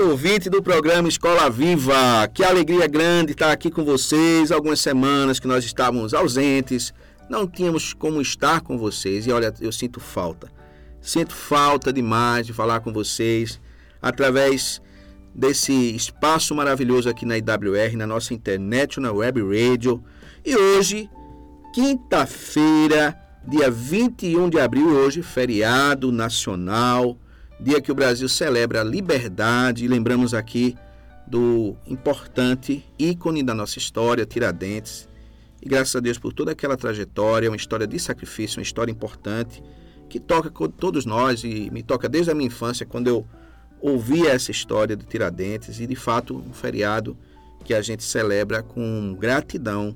Noite, ouvinte do programa Escola Viva. Que alegria grande estar aqui com vocês. Algumas semanas que nós estávamos ausentes, não tínhamos como estar com vocês. E olha, eu sinto falta. Sinto falta demais de falar com vocês através desse espaço maravilhoso aqui na IWR, na nossa internet, na web radio. E hoje, quinta-feira, dia 21 de abril, hoje, feriado nacional dia que o Brasil celebra a liberdade, e lembramos aqui do importante ícone da nossa história, Tiradentes. E graças a Deus por toda aquela trajetória, uma história de sacrifício, uma história importante, que toca todos nós e me toca desde a minha infância, quando eu ouvia essa história do Tiradentes, e de fato um feriado que a gente celebra com gratidão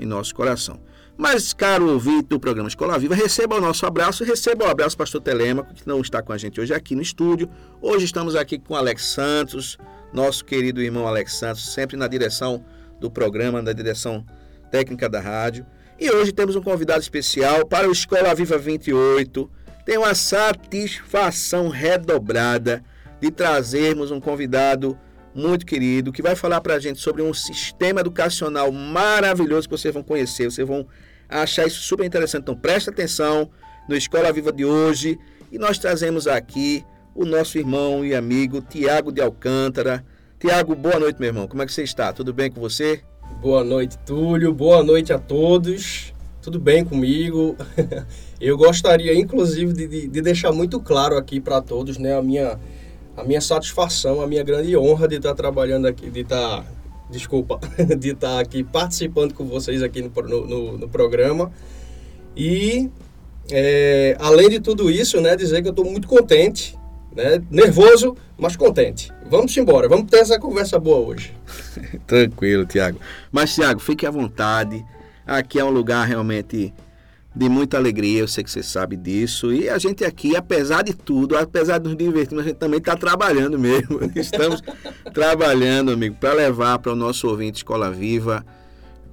em nosso coração. Mas, caro ouvinte do programa Escola Viva, receba o nosso abraço, receba o abraço do pastor Telemaco, que não está com a gente hoje aqui no estúdio. Hoje estamos aqui com Alex Santos, nosso querido irmão Alex Santos, sempre na direção do programa, na direção técnica da rádio. E hoje temos um convidado especial para o Escola Viva 28. Tenho uma satisfação redobrada de trazermos um convidado muito querido, que vai falar para a gente sobre um sistema educacional maravilhoso que vocês vão conhecer, vocês vão achar isso super interessante. Então presta atenção no Escola Viva de hoje e nós trazemos aqui o nosso irmão e amigo Tiago de Alcântara. Tiago, boa noite, meu irmão. Como é que você está? Tudo bem com você? Boa noite, Túlio. Boa noite a todos. Tudo bem comigo? Eu gostaria, inclusive, de, de deixar muito claro aqui para todos né, a minha a minha satisfação, a minha grande honra de estar trabalhando aqui, de estar, desculpa, de estar aqui participando com vocês aqui no, no, no programa. E, é, além de tudo isso, né, dizer que eu estou muito contente, né, nervoso, mas contente. Vamos embora, vamos ter essa conversa boa hoje. Tranquilo, Tiago. Mas, Tiago, fique à vontade. Aqui é um lugar realmente de muita alegria, eu sei que você sabe disso. E a gente aqui, apesar de tudo, apesar de nos divertirmos, a gente também está trabalhando mesmo. Estamos trabalhando, amigo, para levar para o nosso ouvinte Escola Viva.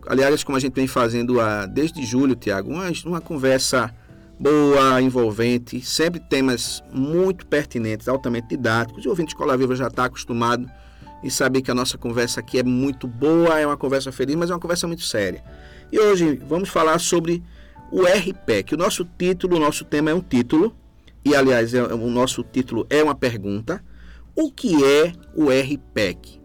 Aliás, como a gente vem fazendo a, desde julho, Tiago, uma, uma conversa boa, envolvente, sempre temas muito pertinentes, altamente didáticos. O ouvinte Escola Viva já está acostumado e saber que a nossa conversa aqui é muito boa, é uma conversa feliz, mas é uma conversa muito séria. E hoje vamos falar sobre o RPEC. O nosso título, o nosso tema é um título, e aliás, é, o nosso título é uma pergunta. O que é o RPEC?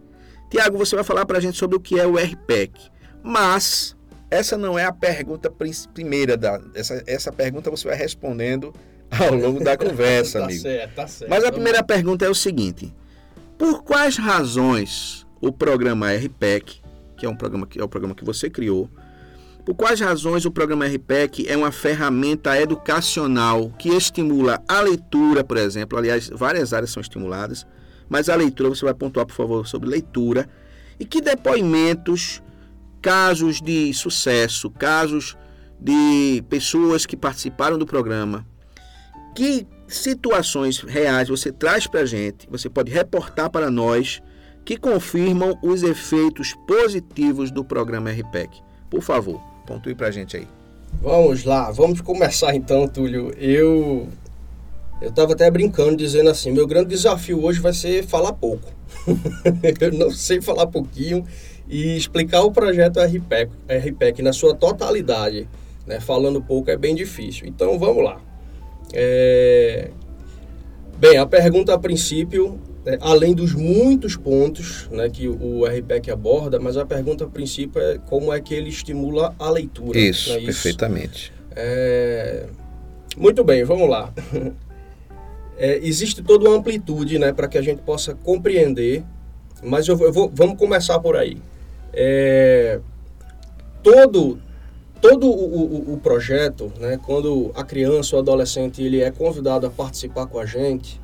Tiago, você vai falar para a gente sobre o que é o RPEC, mas essa não é a pergunta primeira da essa, essa pergunta você vai respondendo ao longo da conversa, tá amigo. Certo, tá certo. Mas a primeira pergunta é o seguinte: por quais razões o programa RPEC, que é um programa que é o programa que você criou, por quais razões o programa RPEC é uma ferramenta educacional que estimula a leitura, por exemplo? Aliás, várias áreas são estimuladas, mas a leitura, você vai pontuar, por favor, sobre leitura. E que depoimentos, casos de sucesso, casos de pessoas que participaram do programa, que situações reais você traz para a gente, você pode reportar para nós, que confirmam os efeitos positivos do programa RPEC. Por favor. Pontue pra gente aí. Vamos lá, vamos começar então, Túlio. Eu eu estava até brincando, dizendo assim: meu grande desafio hoje vai ser falar pouco. eu não sei falar pouquinho e explicar o projeto RPEC, RPEC na sua totalidade, né? falando pouco é bem difícil. Então vamos lá. É... Bem, a pergunta a princípio é, além dos muitos pontos né, que o RPEC aborda, mas a pergunta a princípio é como é que ele estimula a leitura. Isso, é isso? perfeitamente. É... Muito bem, vamos lá. É, existe toda uma amplitude né, para que a gente possa compreender Mas eu, eu vou, vamos começar por aí. É, todo todo o, o, o, projeto, né, quando a criança ou adolescente ele é convidado a participar com a gente,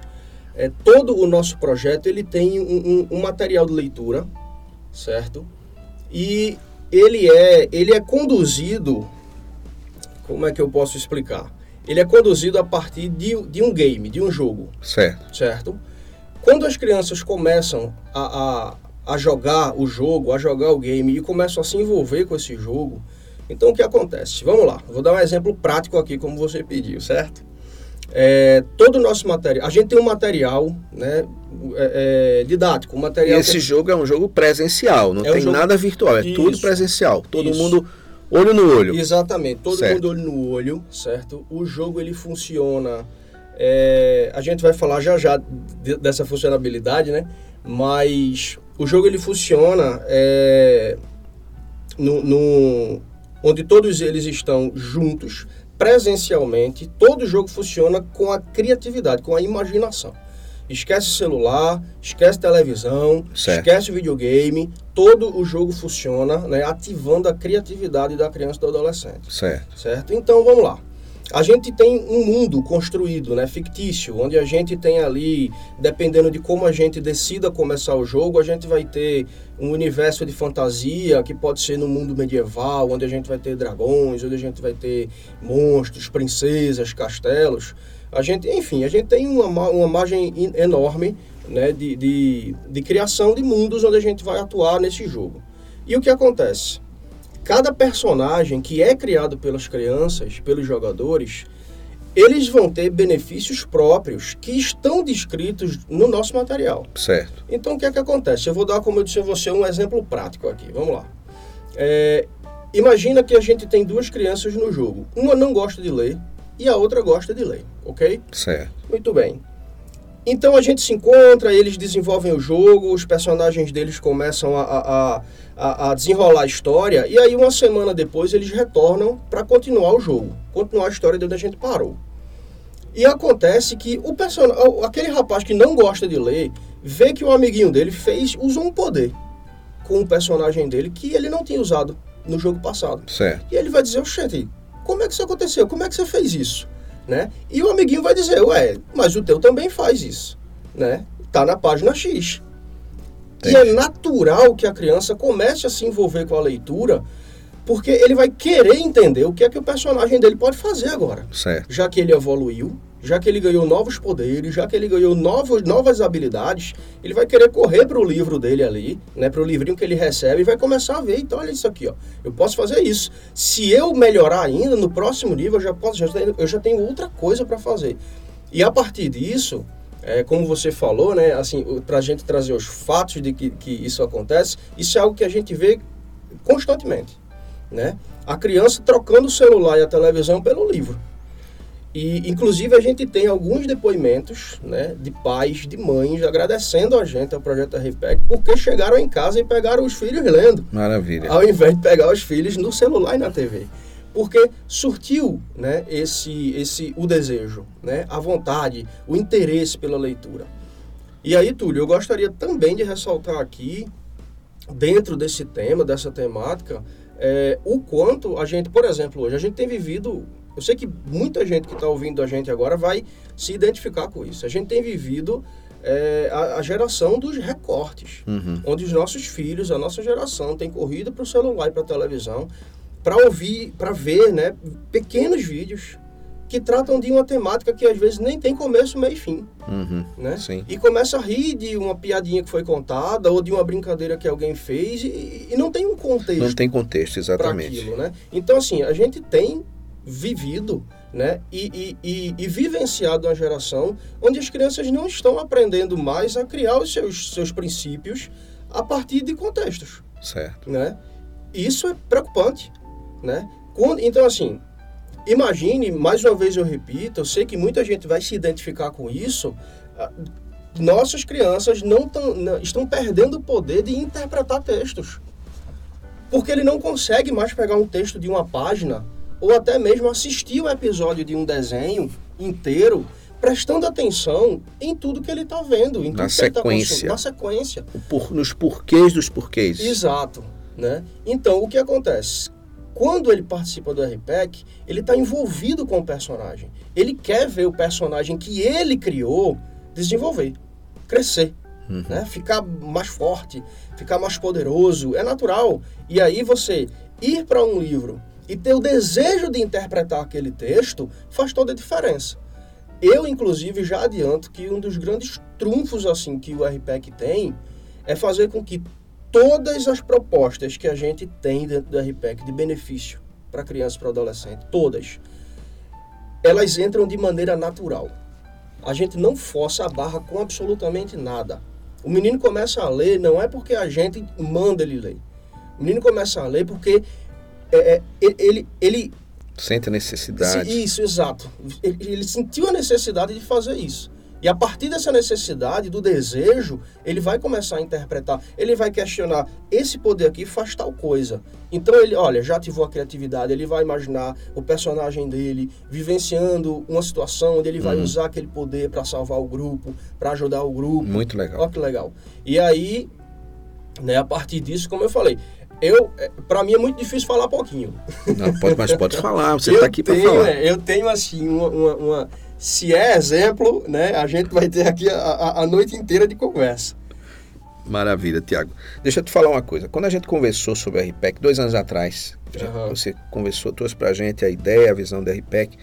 é, todo o nosso projeto ele tem um, um, um material de leitura, certo? E ele é, ele é conduzido, como é que eu posso explicar? Ele é conduzido a partir de, de um game, de um jogo. Certo. Certo? Quando as crianças começam a, a, a jogar o jogo, a jogar o game e começam a se envolver com esse jogo, então o que acontece? Vamos lá, vou dar um exemplo prático aqui, como você pediu, certo? É, todo o nosso material, a gente tem um material né, é, é, didático, um material. E esse que... jogo é um jogo presencial, não é tem um jogo... nada virtual, é Isso. tudo presencial. Todo Isso. mundo olho no olho. Exatamente, todo certo. mundo olho no olho, certo? O jogo ele funciona. É, a gente vai falar já já dessa funcionalidade, né? Mas o jogo ele funciona é, no, no onde todos eles estão juntos, presencialmente, todo jogo funciona com a criatividade, com a imaginação. Esquece celular, esquece televisão, certo. esquece videogame, todo o jogo funciona, né, ativando a criatividade da criança e do adolescente. Certo. Certo? Então vamos lá. A gente tem um mundo construído, né, fictício, onde a gente tem ali, dependendo de como a gente decida começar o jogo, a gente vai ter um universo de fantasia que pode ser no mundo medieval, onde a gente vai ter dragões, onde a gente vai ter monstros, princesas, castelos. A gente, enfim, a gente tem uma, uma margem enorme né, de, de, de criação de mundos onde a gente vai atuar nesse jogo. E o que acontece? Cada personagem que é criado pelas crianças, pelos jogadores, eles vão ter benefícios próprios que estão descritos no nosso material. Certo. Então, o que é que acontece? Eu vou dar, como eu disse a você, um exemplo prático aqui. Vamos lá. É, imagina que a gente tem duas crianças no jogo. Uma não gosta de ler e a outra gosta de ler, ok? Certo. Muito bem. Então a gente se encontra, eles desenvolvem o jogo, os personagens deles começam a, a, a, a desenrolar a história, e aí uma semana depois eles retornam para continuar o jogo, continuar a história de onde a gente parou. E acontece que o person... aquele rapaz que não gosta de ler vê que o amiguinho dele fez usou um poder com o personagem dele que ele não tinha usado no jogo passado. Certo. E ele vai dizer, oxente, como é que isso aconteceu? Como é que você fez isso? Né? E o amiguinho vai dizer, ué, mas o teu também faz isso, né? Tá na página X. E é natural que a criança comece a se envolver com a leitura, porque ele vai querer entender o que é que o personagem dele pode fazer agora. Certo. Já que ele evoluiu, já que ele ganhou novos poderes, já que ele ganhou novos, novas habilidades, ele vai querer correr para o livro dele ali, né, para o livrinho que ele recebe e vai começar a ver, então olha isso aqui, ó, eu posso fazer isso. Se eu melhorar ainda, no próximo nível eu já posso, já tenho, eu já tenho outra coisa para fazer. E a partir disso, é, como você falou, né, assim, para a gente trazer os fatos de que, que isso acontece, isso é algo que a gente vê constantemente, né? A criança trocando o celular e a televisão pelo livro. E, inclusive, a gente tem alguns depoimentos né, de pais, de mães, agradecendo a gente, ao projeto RPEC, porque chegaram em casa e pegaram os filhos lendo. Maravilha. Ao invés de pegar os filhos no celular e na TV. Porque surtiu né, esse, esse, o desejo, né, a vontade, o interesse pela leitura. E aí, Túlio, eu gostaria também de ressaltar aqui, dentro desse tema, dessa temática, é, o quanto a gente, por exemplo, hoje, a gente tem vivido eu sei que muita gente que está ouvindo a gente agora vai se identificar com isso. A gente tem vivido é, a, a, geração dos recortes, uhum. onde os nossos filhos, a nossa geração, tem corrido para o celular e para a televisão para ouvir, para ver né, pequenos vídeos que tratam de uma temática que às vezes nem tem começo, meio e fim. Uhum, né? Sim. E começa a rir de uma piadinha que foi contada ou de uma brincadeira que alguém fez e, e não tem um contexto. Não tem contexto, exatamente. Aquilo, né? Então, assim, a gente tem vivido né, e, e, e, vivenciado uma geração onde as crianças não estão aprendendo mais a criar os seus, seus princípios a partir de contextos. Certo. Né? Isso é preocupante. Né? Quando, então, assim, imagine, mais uma vez eu repito, eu sei que muita gente vai se identificar com isso, ah, nossas crianças não, tão, não estão perdendo o poder de interpretar textos. Porque ele não consegue mais pegar um texto de uma página ou até mesmo assistir o episódio de um desenho inteiro, prestando atenção em tudo que ele está vendo, em tudo na que sequência. está Na sequência. Por, nos porquês dos porquês. Exato. Né? Então, o que acontece? Quando ele participa do RPEC, ele está envolvido com o personagem. Ele quer ver o personagem que ele criou desenvolver, crescer, uhum. né? ficar mais forte, ficar mais poderoso. É natural. E aí você ir para um livro e ter o desejo de interpretar aquele texto faz toda a diferença. Eu, inclusive, já adianto que um dos grandes trunfos assim que o RPEC tem é fazer com que todas as propostas que a gente tem dentro do RPEC de benefício para criança e para adolescente, todas, elas entram de maneira natural. A gente não força a barra com absolutamente nada. O menino começa a ler não é porque a gente manda ele ler. O menino começa a ler porque é, é, ele, ele Sente a necessidade. Isso, exato. Ele, ele, sentiu a necessidade de fazer isso. E a partir dessa necessidade, do desejo, ele vai começar a interpretar. Ele vai questionar: esse poder aqui faz tal coisa. Então ele, olha, já ativou a criatividade. Ele vai imaginar o personagem dele vivenciando uma situação onde ele vai uhum. usar aquele poder para salvar o grupo, para ajudar o grupo. Muito legal. Olha que legal. E aí, né, a partir disso, como eu falei, eu, é, para mim é muito difícil falar pouquinho. Não, pode, mas pode falar, você está aqui para falar. É, eu tenho assim uma, uma, uma, se é exemplo, né, a gente vai ter aqui a, a noite inteira de conversa. Maravilha, Tiago. Deixa eu te falar uma coisa. Quando a gente conversou sobre a RPEC dois anos atrás, uhum. você conversou, trouxe para a gente a ideia, a visão da RPEC.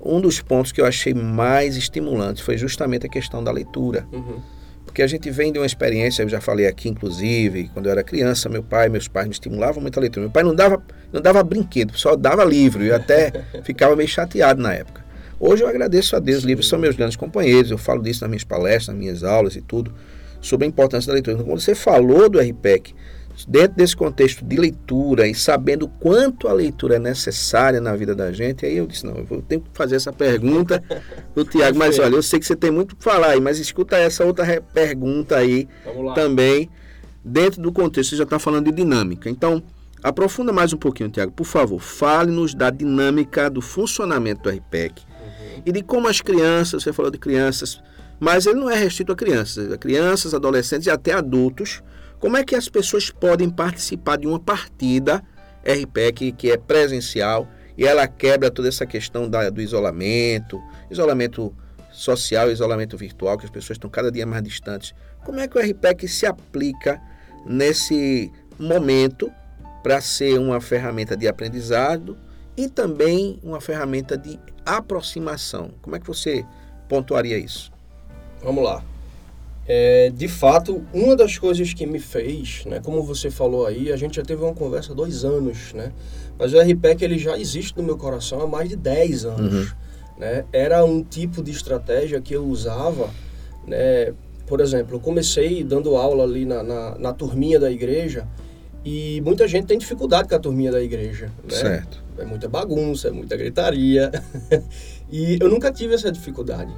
Um dos pontos que eu achei mais estimulante foi justamente a questão da leitura. Uhum porque a gente vem de uma experiência, eu já falei aqui, inclusive, quando eu era criança, meu pai, meus pais me estimulavam muito a leitura. Meu pai não dava, não dava brinquedo, só dava livro, e eu até ficava meio chateado na época. Hoje eu agradeço a Deus, livros são meus grandes companheiros, eu falo disso nas minhas palestras, nas minhas aulas e tudo, sobre a importância da leitura. Quando você falou do RPEC, dentro desse contexto de leitura e sabendo quanto a leitura é necessária na vida da gente, aí eu disse, não, eu ter que fazer essa pergunta do Tiago, mas olha, eu sei que você tem muito para falar aí, mas escuta essa outra pergunta aí também, dentro do contexto, você já está falando de dinâmica. Então, aprofunda mais um pouquinho, Tiago, por favor, fale-nos da dinâmica do funcionamento do RPEC uhum. e de como as crianças, você falou de crianças, mas ele não é restrito a crianças, a crianças, adolescentes e até adultos, como é que as pessoas podem participar de uma partida RPEC que é presencial e ela quebra toda essa questão da, do isolamento, isolamento social, isolamento virtual, que as pessoas estão cada dia mais distantes. Como é que o RPEC se aplica nesse momento para ser uma ferramenta de aprendizado e também uma ferramenta de aproximação? Como é que você pontuaria isso? Vamos lá. É, de fato, uma das coisas que me fez, né, como você falou aí, a gente já teve uma conversa há dois anos, né? Mas o RPEC ele já existe no meu coração há mais de 10 anos. Uhum. Né? Era um tipo de estratégia que eu usava, né? Por exemplo, eu comecei dando aula ali na, na, na turminha da igreja e muita gente tem dificuldade com a turminha da igreja. Né? Certo. É muita bagunça, é muita gritaria. e eu nunca tive essa dificuldade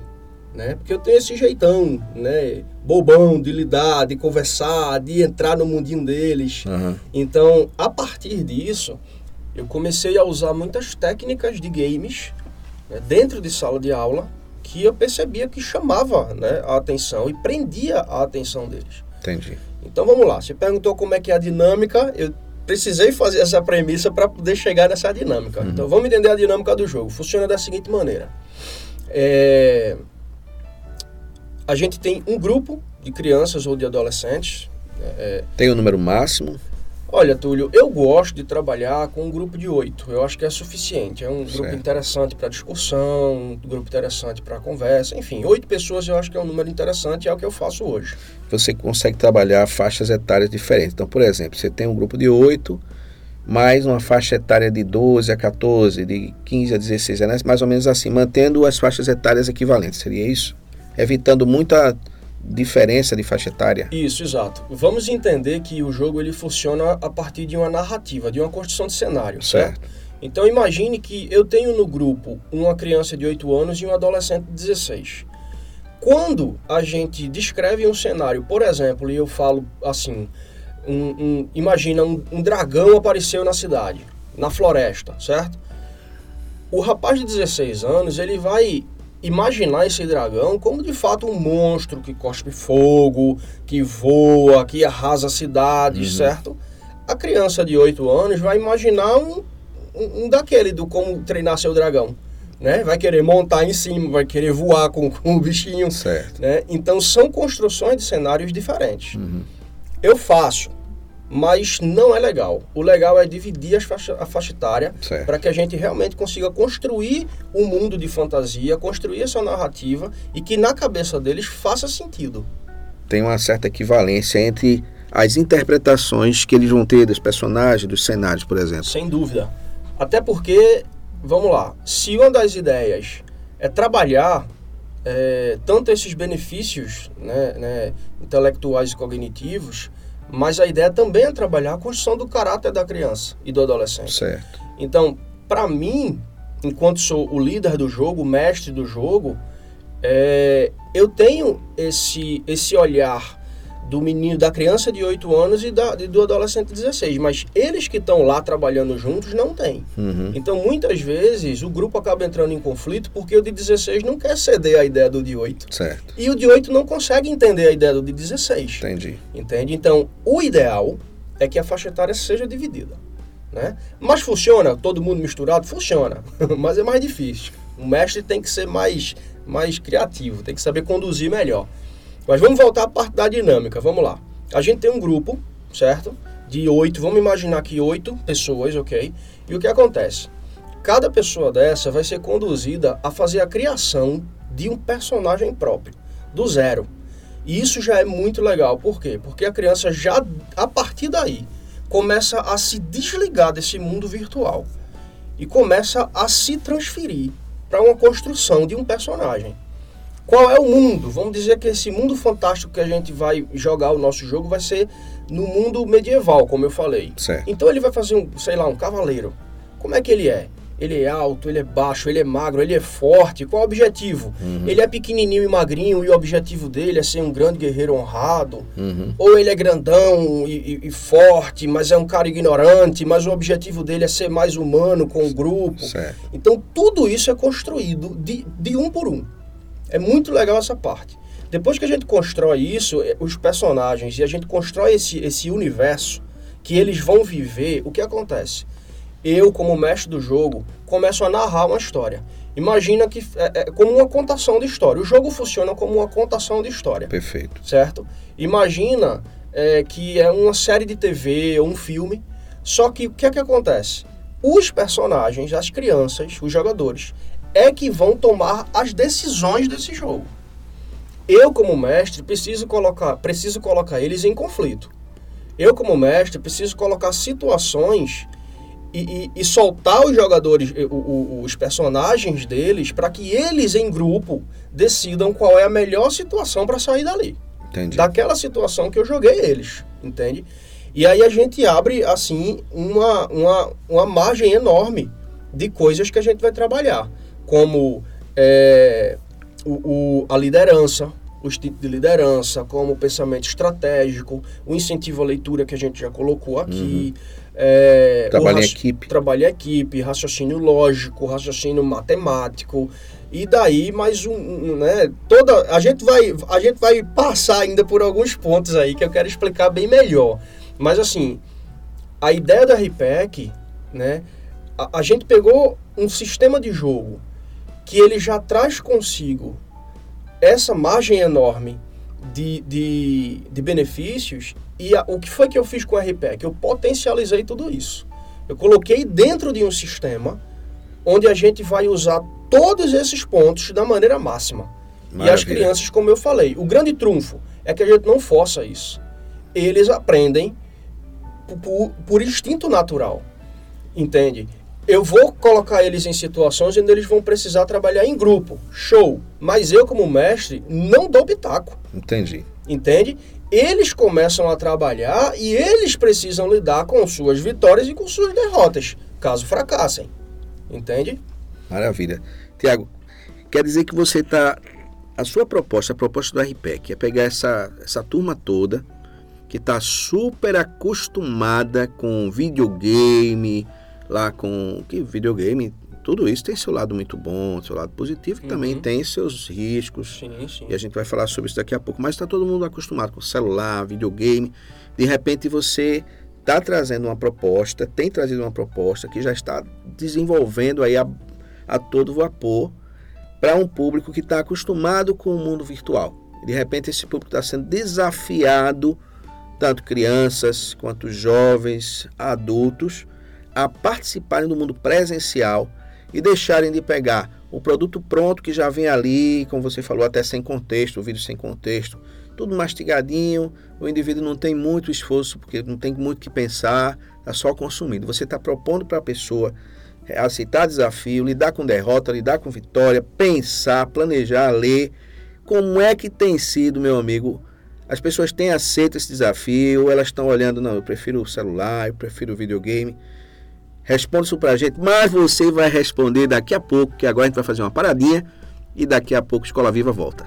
né? Porque eu tenho esse jeitão, né? Bobão de lidar, de conversar, de entrar no mundinho deles. Uhum. Então, a partir disso, eu comecei a usar muitas técnicas de games né? dentro de sala de aula que eu percebia que chamava né, a atenção e prendia a atenção deles. Entendi. Então vamos lá. Você perguntou como é que é a dinâmica. Eu precisei fazer essa premissa para poder chegar nessa dinâmica. Uhum. Então vamos entender a dinâmica do jogo. Funciona da seguinte maneira. É, a gente tem um grupo de crianças ou de adolescentes. É, tem o um número máximo? Olha, Túlio, eu gosto de trabalhar com um grupo de oito. Eu acho que é suficiente. É um certo. grupo interessante para discussão, um grupo interessante para conversa. Enfim, oito pessoas eu acho que é um número interessante e é o que eu faço hoje. Você consegue trabalhar faixas etárias diferentes. Então, por exemplo, você tem um grupo de oito, mais uma faixa etária de 12 a 14, de 15 a 16 anos, mais ou menos assim, mantendo as faixas etárias equivalentes. Seria isso? Evitando muita diferença de faixa etária. Isso, exato. Vamos entender que o jogo ele funciona a partir de uma narrativa, de uma construção de cenário, certo? certo? Então imagine que eu tenho no grupo uma criança de 8 anos e um adolescente de 16. Quando a gente descreve um cenário, por exemplo, e eu falo assim, um, um, imagina um, um dragão apareceu na cidade, na floresta, certo? O rapaz de 16 anos, ele vai imaginar esse dragão como de fato um monstro que cospe fogo, que voa, que arrasa cidades, uhum. certo? A criança de 8 anos vai imaginar um, um, um, daquele do como treinar seu dragão. Né? Vai querer montar em cima, vai querer voar com, com o bichinho. Certo. Né? Então são construções de cenários diferentes. Uhum. Eu faço mas não é legal. O legal é dividir faixa, a faixa etária para que a gente realmente consiga construir um mundo de fantasia, construir essa narrativa e que na cabeça deles faça sentido. Tem uma certa equivalência entre as interpretações que eles vão ter dos personagens, dos cenários, por exemplo. Sem dúvida. Até porque, vamos lá, se uma das ideias é trabalhar é, tanto esses benefícios né, né, intelectuais e cognitivos, mas a ideia também é trabalhar a construção do caráter da criança e do adolescente. Certo. Então, para mim, enquanto sou o líder do jogo, o mestre do jogo, é, eu tenho esse, esse olhar do menino, da criança de 8 anos e, da, e do adolescente de 16. Mas eles que estão lá trabalhando juntos não têm. Uhum. Então, muitas vezes, o grupo acaba entrando em conflito porque o de 16 não quer ceder a ideia do de 8. Certo. E o de 8 não consegue entender a ideia do de 16. Entendi. Entende? Então, o ideal é que a faixa etária seja dividida. Né? Mas funciona, todo mundo misturado? Funciona. Mas é mais difícil. O mestre tem que ser mais, mais criativo, tem que saber conduzir melhor. Mas vamos voltar à parte da dinâmica, vamos lá. A gente tem um grupo, certo? De oito, vamos imaginar que oito pessoas, ok? E o que acontece? Cada pessoa dessa vai ser conduzida a fazer a criação de um personagem próprio, do zero. E isso já é muito legal, por quê? Porque a criança já, a partir daí, começa a se desligar desse mundo virtual e começa a se transferir para uma construção de um personagem. Qual é o mundo? Vamos dizer que esse mundo fantástico que a gente vai jogar o nosso jogo vai ser no mundo medieval, como eu falei. Certo. Então ele vai fazer um, sei lá, um cavaleiro. Como é que ele é? Ele é alto, ele é baixo, ele é magro, ele é forte. Qual é o objetivo? Uhum. Ele é pequenininho e magrinho e o objetivo dele é ser um grande guerreiro honrado. Uhum. Ou ele é grandão e, e, e, forte, mas é um cara ignorante, mas o objetivo dele é ser mais humano com o grupo. Certo. Então tudo isso é construído de, de um por um. É muito legal essa parte. Depois que a gente constrói isso, eh, os personagens, e a gente constrói esse, esse universo que eles vão viver, o que acontece? Eu, como mestre do jogo, começo a narrar uma história. Imagina que é, é como uma contação de história. O jogo funciona como uma contação de história. Perfeito. Certo? Imagina é, que é uma série de TV ou um filme. Só que o que é que acontece? Os personagens, as crianças, os jogadores, é que vão tomar as decisões desse jogo. Eu, como mestre, preciso colocar, preciso colocar eles em conflito. Eu, como mestre, preciso colocar situações e, e, e soltar os jogadores, os personagens deles, para que eles, em grupo, decidam qual é a melhor situação para sair dali. Entendi. Daquela situação que eu joguei eles, entende? E aí a gente abre, assim, uma, uma, uma margem enorme de coisas que a gente vai trabalhar como é, o, o, a liderança, os tipos de liderança, como o pensamento estratégico, o incentivo à leitura que a gente já colocou aqui. Uhum. É, trabalho em equipe. Trabalho em equipe, raciocínio lógico, raciocínio matemático. E daí mais um, né, toda a gente vai a gente vai passar ainda por alguns pontos aí que eu quero explicar bem melhor. Mas assim, a ideia da RPEC, né, a, a gente pegou um sistema de jogo que ele já traz consigo essa margem enorme de, de, de benefícios. E a, o que foi que eu fiz com o RPEC? Eu potencializei tudo isso. Eu coloquei dentro de um sistema onde a gente vai usar todos esses pontos da maneira máxima. Maravilha. E as crianças, como eu falei, o grande trunfo é que a gente não força isso. Eles aprendem por, por instinto natural. Entende? Eu vou colocar eles em situações onde eles vão precisar trabalhar em grupo. Show. Mas eu, como mestre, não dou pitaco. Entendi. Entende? Eles começam a trabalhar e eles precisam lidar com suas vitórias e com suas derrotas, caso fracassem. Entende? Maravilha. Tiago, quer dizer que você está. A sua proposta, a proposta do RPEC, é pegar essa, essa turma toda que está super acostumada com videogame, lá com que videogame, tudo isso tem seu lado muito bom, seu lado positivo, e também Uhum. tem seus riscos. Sim, sim. E a gente vai falar sobre isso daqui a pouco. Mas está todo mundo acostumado com celular, videogame. De repente você está trazendo uma proposta, tem trazido uma proposta que já está desenvolvendo aí a, a todo vapor para um público que está acostumado com o mundo virtual. De repente esse público está sendo desafiado, tanto crianças quanto jovens, adultos, a participarem do mundo presencial e deixarem de pegar o produto pronto que já vem ali, como você falou, até sem contexto, o vídeo sem contexto, tudo mastigadinho, o indivíduo não tem muito esforço, porque não tem muito que pensar, está só consumindo. Você está propondo para a pessoa aceitar desafio, lidar com derrota, lidar com vitória, pensar, planejar, ler. Como é que tem sido, meu amigo? As pessoas têm aceito esse desafio, elas estão olhando, não, eu prefiro o celular, eu prefiro o videogame. Responda isso pra gente, mas você vai responder daqui a pouco, que agora a gente vai fazer uma paradinha e daqui a pouco Escola Viva volta.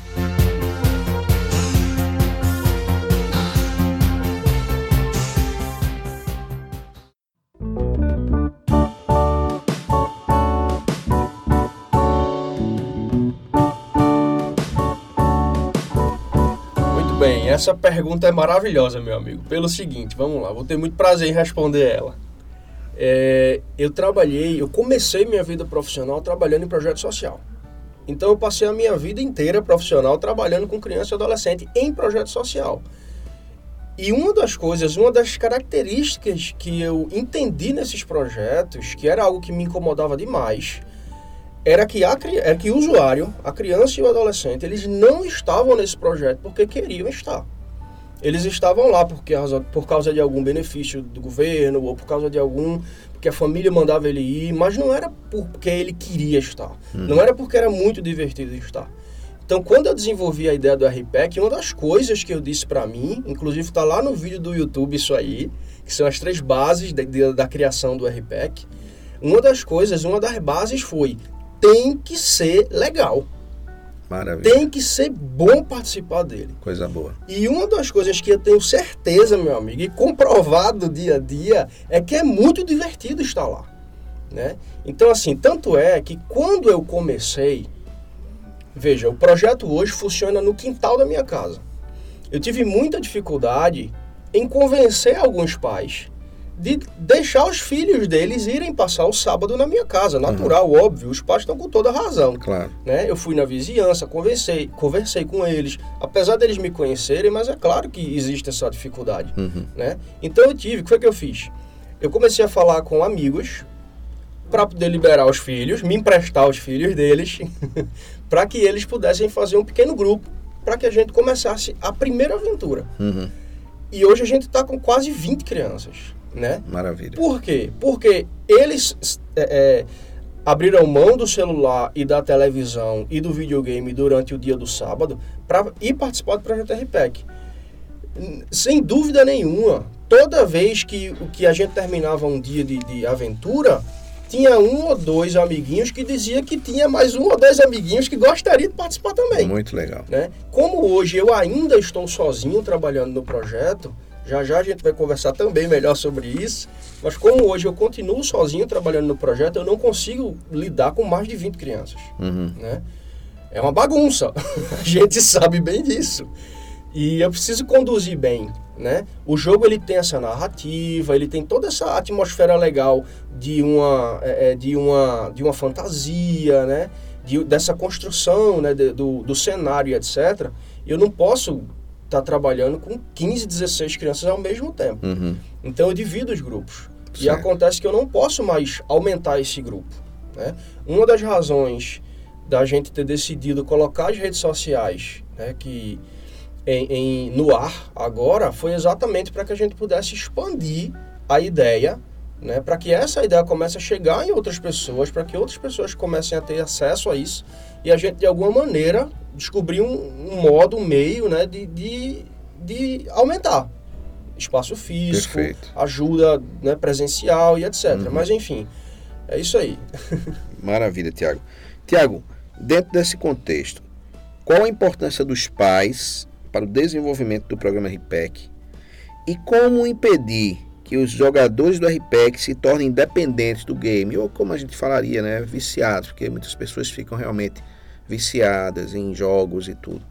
Essa pergunta é maravilhosa, meu amigo. Pelo seguinte, vamos lá, vou ter muito prazer em responder ela. É, eu trabalhei, eu comecei minha vida profissional trabalhando em projeto social. Então eu passei a minha vida inteira profissional trabalhando com criança e adolescente em projeto social. E uma das coisas, uma das características que eu entendi nesses projetos, que era algo que me incomodava demais, era que, a, era que o usuário, a criança e o adolescente, eles não estavam nesse projeto porque queriam estar. Eles estavam lá porque, por causa de algum benefício do governo ou por causa de algum. porque a família mandava ele ir, mas não era porque ele queria estar. Não era porque era muito divertido estar. Então, quando eu desenvolvi a ideia do RPEC, uma das coisas que eu disse para mim, inclusive está lá no vídeo do YouTube isso aí, que são as três bases de- de- da criação do RPEC. Uma das coisas, uma das bases foi tem que ser legal, Maravilha. tem que ser bom participar dele. Coisa boa. E uma das coisas que eu tenho certeza, meu amigo, e comprovado dia a dia, é que é muito divertido estar lá. Né? Então, assim, tanto é que quando eu comecei, veja, o projeto hoje funciona no quintal da minha casa. Eu tive muita dificuldade em convencer alguns pais de deixar os filhos deles irem passar o sábado na minha casa. Natural, óbvio, os pais estão com toda a razão Claro. né? Eu fui na vizinhança, conversei, conversei com eles, apesar deles me conhecerem, mas é claro que existe essa dificuldade, Uhum. né? Então eu tive, o que foi que eu fiz? Eu comecei a falar com amigos para poder liberar os filhos, me emprestar os filhos deles, para que eles pudessem fazer um pequeno grupo, para que a gente começasse a primeira aventura. Uhum. E hoje a gente está com quase 20 crianças, né? Maravilha. Por quê? Porque eles é, é, abriram mão do celular e da televisão e do videogame durante o dia do sábado para ir participar do projeto RPEC. Sem dúvida nenhuma, toda vez que, que a gente terminava um dia de, de aventura, tinha um ou dois amiguinhos que dizia que tinha mais um ou dois amiguinhos que gostariam de participar também. Muito legal. Né? Como hoje eu ainda estou sozinho trabalhando no projeto, já já a gente vai conversar também melhor sobre isso, mas como hoje eu continuo sozinho trabalhando no projeto, eu não consigo lidar com mais de 20 crianças. Uhum. Né? É uma bagunça, a gente sabe bem disso. E eu preciso conduzir bem, né? O jogo ele tem essa narrativa, ele tem toda essa atmosfera legal de uma, é, é de uma, de uma fantasia, né? De, dessa construção né? De, do, do cenário, etc. Eu não posso estar tá trabalhando com 15, 16 crianças ao mesmo tempo. Uhum. Então eu divido os grupos. Certo. E acontece que eu não posso mais aumentar esse grupo. Né? Uma das razões da gente ter decidido colocar as redes sociais, né, que em, em, no ar agora foi exatamente para que a gente pudesse expandir a ideia, né, para que essa ideia comece a chegar em outras pessoas, para que outras pessoas comecem a ter acesso a isso e a gente, de alguma maneira, descobrir um, um modo, um meio né, de, de, de aumentar espaço físico, Perfeito. ajuda né, presencial e etc. Uhum. Mas, enfim, é isso aí. Maravilha, Tiago. Tiago, dentro desse contexto, qual a importância dos pais para o desenvolvimento do programa RPEC e como impedir que os jogadores do RPEC se tornem dependentes do game, ou como a gente falaria, né, viciados, porque muitas pessoas ficam realmente viciadas em jogos e tudo.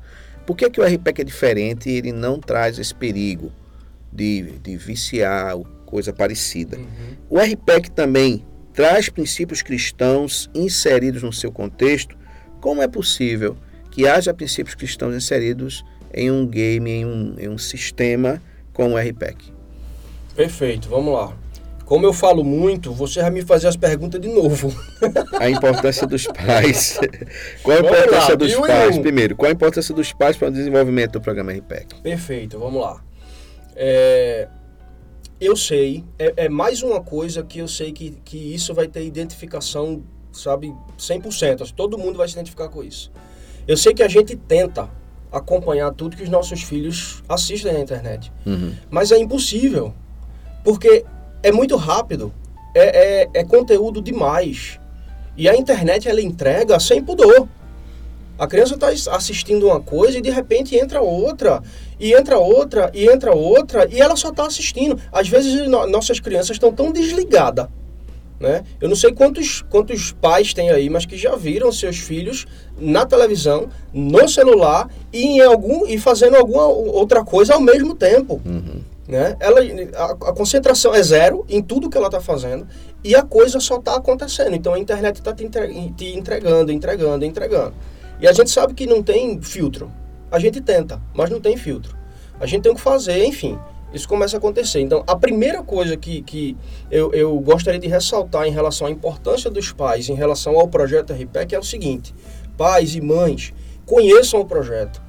Por que, que o RPEC é diferente e ele não traz esse perigo de, de viciar, coisa parecida? Uhum. O RPEC também traz princípios cristãos inseridos no seu contexto. Como é possível que haja princípios cristãos inseridos em um game, em um, em um sistema como o RPEC? Perfeito, vamos lá. Como eu falo muito, você vai me fazer as perguntas de novo. A importância dos pais. Qual a importância lá, dos pais? um. Primeiro, qual a importância dos pais para o desenvolvimento do programa RPEC? Perfeito, vamos lá. É, eu sei, é, é mais uma coisa que eu sei que, que isso vai ter identificação, sabe, 100%. assim, Todo mundo vai se identificar com isso. Eu sei que a gente tenta acompanhar tudo que os nossos filhos assistem na internet. Uhum. Mas é impossível, porque é muito rápido, é, é, é conteúdo demais. E a internet ela entrega sem pudor. A criança está assistindo uma coisa e de repente entra outra, e entra outra, e entra outra, e ela só está assistindo. Às vezes no- nossas crianças estão tão desligadas. Né? Eu não sei quantos, quantos pais tem aí, mas que já viram seus filhos na televisão, no celular e, em algum, e fazendo alguma outra coisa ao mesmo tempo Uhum. Né? Ela, a, a concentração é zero em tudo que ela está fazendo e a coisa só está acontecendo. Então a internet está te, entre- te entregando, entregando, entregando. E a gente sabe que não tem filtro. A gente tenta, mas não tem filtro. A gente tem o que fazer, enfim. Isso começa a acontecer. Então, a primeira coisa que, que eu, eu gostaria de ressaltar em relação à importância dos pais, em relação ao projeto RPEC, é o seguinte: pais e mães, conheçam o projeto.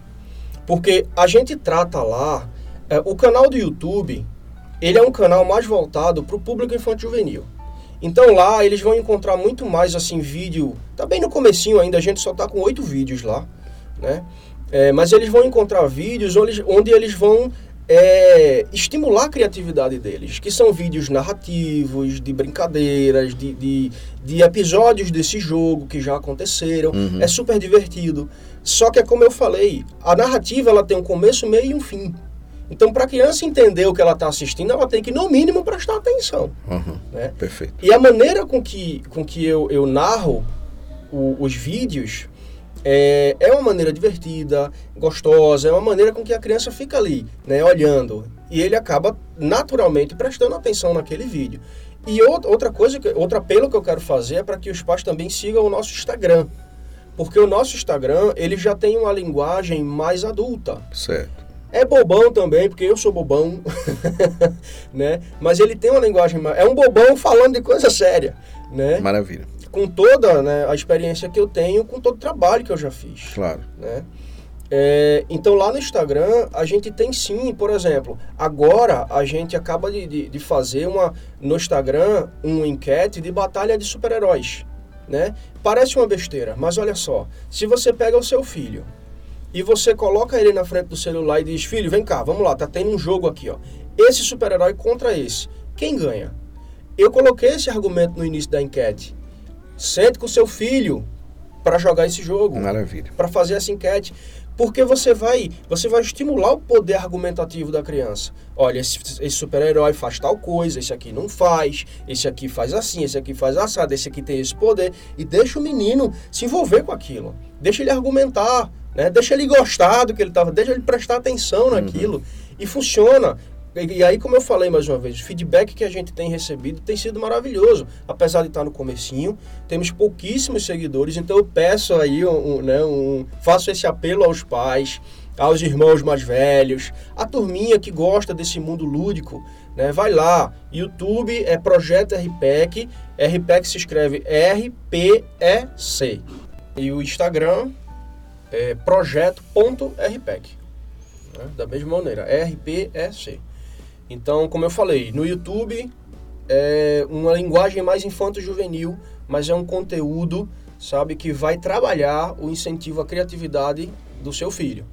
Porque a gente trata lá, é, o canal do YouTube, ele é um canal mais voltado para o público infantil juvenil. Então lá eles vão encontrar muito mais assim vídeo, tá bem no comecinho ainda, a gente só tá com oito vídeos lá, né? É, mas eles vão encontrar vídeos onde, onde eles vão é, estimular a criatividade deles, que são vídeos narrativos, de brincadeiras, de, de, de episódios desse jogo que já aconteceram. Uhum. É super divertido. Só que é como eu falei, a narrativa ela tem um começo, meio e um fim. Então, para a criança entender o que ela está assistindo, ela tem que, no mínimo, prestar atenção. Uhum. Né? Perfeito. E a maneira com que, com que eu, eu narro o- os vídeos é, é uma maneira divertida, gostosa, é uma maneira com que a criança fica ali, né, olhando. E ele acaba naturalmente prestando atenção naquele vídeo. E outra coisa, outro apelo que eu quero fazer é para que os pais também sigam o nosso Instagram. Porque o nosso Instagram, ele já tem uma linguagem mais adulta. Certo. É bobão também, porque eu sou bobão, né? Mas ele tem uma linguagem, é um bobão falando de coisa séria, né? Maravilha. Com toda né, a experiência que eu tenho, com todo o trabalho que eu já fiz, Claro. né? É, então lá no Instagram a gente tem sim, por exemplo, agora a gente acaba de, de, de fazer uma no Instagram uma enquete de batalha de super-heróis, né? Parece uma besteira, mas olha só, se você pega o seu filho e você coloca ele na frente do celular e diz, filho, vem cá, vamos lá, tá tendo um jogo aqui, ó. Esse super-herói contra esse. Quem ganha? Eu coloquei esse argumento no início da enquete. Sente com seu filho para jogar esse jogo. Maravilha. Para fazer essa enquete. Porque você vai, você vai estimular o poder argumentativo da criança. Olha, esse, esse super-herói faz tal coisa, esse aqui não faz, esse aqui faz assim, esse aqui faz assado, esse aqui tem esse poder. E deixa o menino se envolver com aquilo. Deixa ele argumentar, né? deixa ele gostar do que ele estava, deixa ele prestar atenção uhum. naquilo. Uhum. E funciona. E aí, como eu falei mais uma vez, o feedback que a gente tem recebido tem sido maravilhoso. Apesar de estar no comecinho, temos pouquíssimos seguidores, então eu peço aí, um, um, né, um, faço esse apelo aos pais, aos irmãos mais velhos, a turminha que gosta desse mundo lúdico, né, vai lá. YouTube é Projeto RPEC, RPEC se escreve R-P-E-C. E o Instagram é projeto.rpec. Né, da mesma maneira, R-P-E-C. Então, como eu falei, no YouTube é uma linguagem mais infanto-juvenil, mas é um conteúdo, sabe, que vai trabalhar o incentivo à criatividade do seu filho.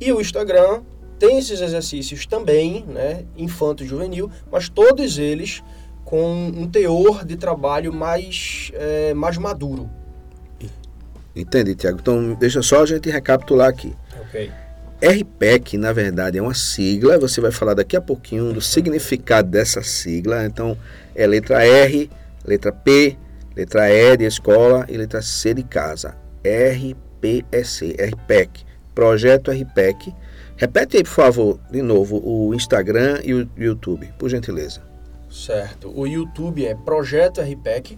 E o Instagram tem esses exercícios também, né, infanto-juvenil, mas todos eles com um teor de trabalho mais, é, mais maduro. Entendi, Tiago. Então, deixa só a gente recapitular aqui. Ok. RPEC, na verdade, é uma sigla, você vai falar daqui a pouquinho do significado dessa sigla. Então, é letra R, letra P, letra E de escola e letra C de casa. RPEC, RPEC, Projeto RPEC. Repete aí, por favor, de novo, o Instagram e o YouTube, por gentileza. Certo. O YouTube é Projeto RPEC,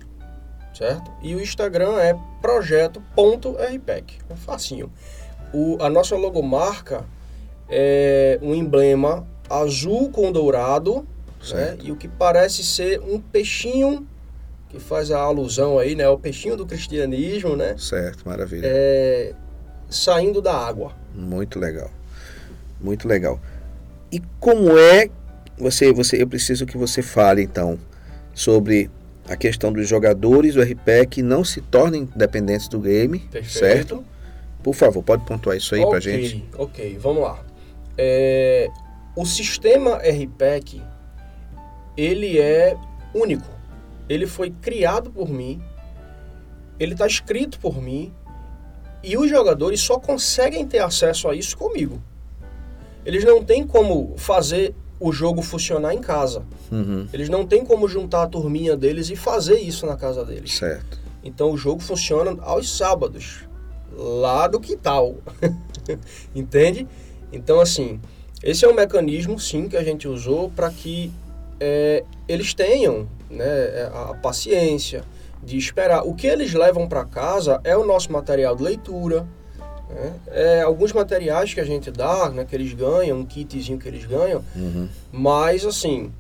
certo? E o Instagram é projeto.rpec. É facinho o, a nossa logomarca é um emblema azul com dourado, né? E o que parece ser um peixinho que faz a alusão aí, né? O peixinho do cristianismo, né? Certo, maravilha. É, saindo da água. Muito legal. Muito legal. E como é você, você, eu preciso que você fale então sobre a questão dos jogadores do RP que não se tornem dependentes do game, Perfeito. certo? Por favor, pode pontuar isso aí okay, pra gente? Ok, vamos lá. É, o sistema RPEC, ele é único. Ele foi criado por mim, ele está escrito por mim, e os jogadores só conseguem ter acesso a isso comigo. Eles não têm como fazer o jogo funcionar em casa. Uhum. Eles não têm como juntar a turminha deles e fazer isso na casa deles. Certo. Então o jogo funciona aos sábados lá do quintal. Entende? Então, assim, esse é um mecanismo, sim, que a gente usou para que é, eles tenham né, a paciência de esperar. O que eles levam para casa é o nosso material de leitura, né? é, alguns materiais que a gente dá, né, que eles ganham, um kitzinho que eles ganham, uhum. mas assim,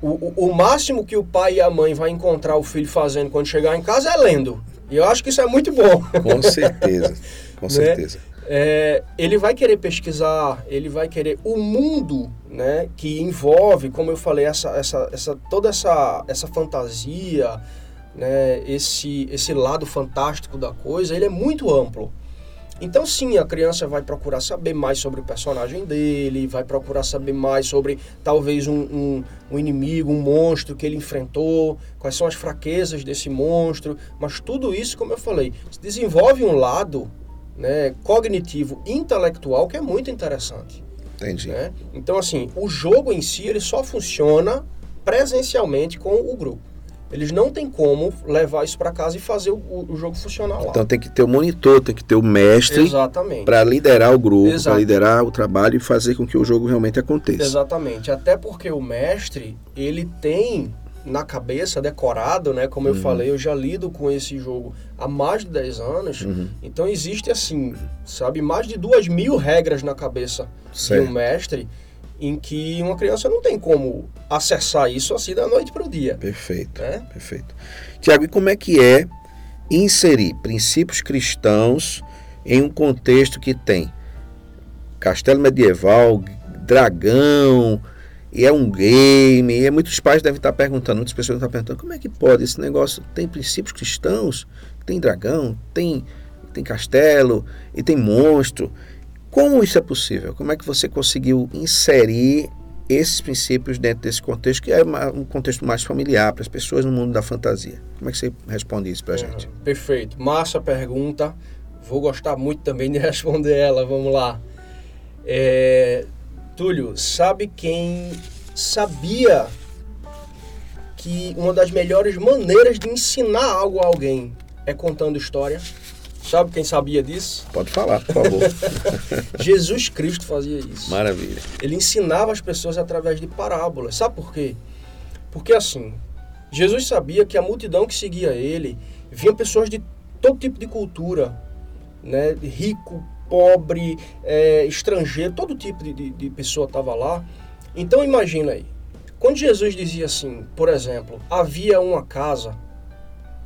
o, o, máximo que o pai e a mãe vai encontrar o filho fazendo quando chegar em casa é lendo. E eu acho que isso é muito bom. Com certeza, com né? certeza. É, ele vai querer pesquisar, ele vai querer o mundo, né, que envolve, como eu falei, essa, essa, essa toda essa, essa fantasia, né, esse, esse lado fantástico da coisa, ele é muito amplo. Então, sim, a criança vai procurar saber mais sobre o personagem dele, vai procurar saber mais sobre talvez um, um, um, inimigo, um monstro que ele enfrentou, quais são as fraquezas desse monstro. Mas tudo isso, como eu falei, desenvolve um lado né, cognitivo, intelectual que é muito interessante. Entendi. Né? Então, assim, o jogo em si ele só funciona presencialmente com o grupo. Eles não têm como levar isso para casa e fazer o, o, jogo funcionar lá. Então tem que ter o monitor, tem que ter o mestre para liderar o grupo, para liderar o trabalho e fazer com que o jogo realmente aconteça. Exatamente. Até porque o mestre, ele tem na cabeça decorado, né? Como eu uhum. falei, eu já lido com esse jogo há mais de 10 anos. Uhum. Então existe assim, sabe, mais de duas mil regras na cabeça certo. de um mestre em que uma criança não tem como acessar isso assim da noite para o dia. Perfeito, né? perfeito. Tiago, e como é que é inserir princípios cristãos em um contexto que tem castelo medieval, dragão, e é um game, e muitos pais devem estar perguntando, muitas pessoas devem estar perguntando, como é que pode esse negócio, tem princípios cristãos, tem dragão, tem, tem castelo, e tem monstro, como isso é possível? Como é que você conseguiu inserir esses princípios dentro desse contexto, que é um contexto mais familiar para as pessoas no mundo da fantasia. Como é que você responde isso para a uhum, gente? Perfeito. Massa pergunta. Vou gostar muito também de responder ela. Vamos lá. É, Túlio, sabe quem sabia que uma das melhores maneiras de ensinar algo a alguém é contando história? Sabe quem sabia disso? Pode falar, por favor. Jesus Cristo fazia isso. Maravilha. Ele ensinava as pessoas através de parábolas. Sabe por quê? Porque assim, Jesus sabia que a multidão que seguia ele vinha pessoas de todo tipo de cultura, né? Rico, pobre, é, estrangeiro, todo tipo de, de, de pessoa estava lá. Então imagina aí, quando Jesus dizia assim, por exemplo, havia uma casa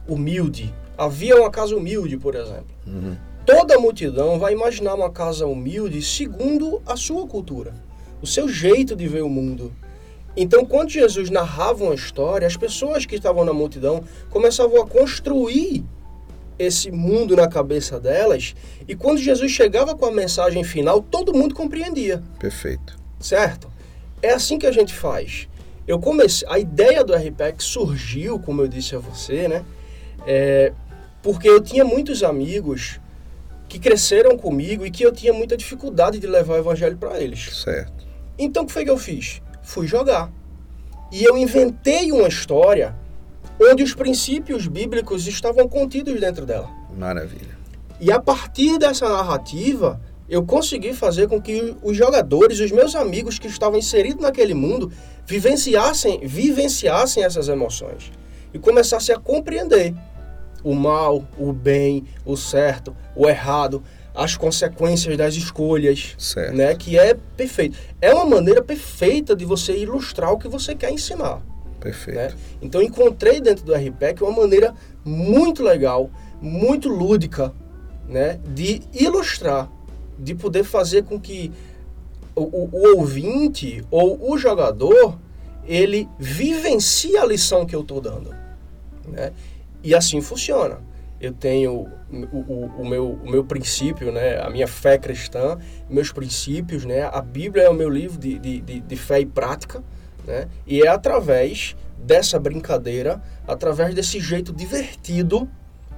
humilde Havia uma casa humilde, por exemplo. Uhum. Toda a multidão vai imaginar uma casa humilde segundo a sua cultura, o seu jeito de ver o mundo. Então, quando Jesus narrava uma história, as pessoas que estavam na multidão começavam a construir esse mundo na cabeça delas, e quando Jesus chegava com a mensagem final, todo mundo compreendia. Perfeito. Certo? É assim que a gente faz. Eu comecei, a ideia do RPEC surgiu, como eu disse a você, né? É, porque eu tinha muitos amigos que cresceram comigo e que eu tinha muita dificuldade de levar o evangelho para eles. Certo. Então o que foi que eu fiz? Fui jogar. E eu inventei uma história onde os princípios bíblicos estavam contidos dentro dela. Maravilha. E a partir dessa narrativa, eu consegui fazer com que os jogadores, os meus amigos que estavam inseridos naquele mundo, vivenciassem, vivenciassem essas emoções e começassem a compreender o mal, o bem, o certo, o errado, as consequências das escolhas, certo. né? Que é perfeito. É uma maneira perfeita de você ilustrar o que você quer ensinar. Perfeito. Né? Então encontrei dentro do RPEC uma maneira muito legal, muito lúdica, né? De ilustrar, de poder fazer com que o, o, o ouvinte ou o jogador ele vivencie a lição que eu estou dando, né? E assim funciona. Eu tenho o, o, o, meu, o meu princípio, né? a minha fé cristã, meus princípios. Né? A Bíblia é o meu livro de, de, de, de fé e prática. Né? E é através dessa brincadeira, através desse jeito divertido,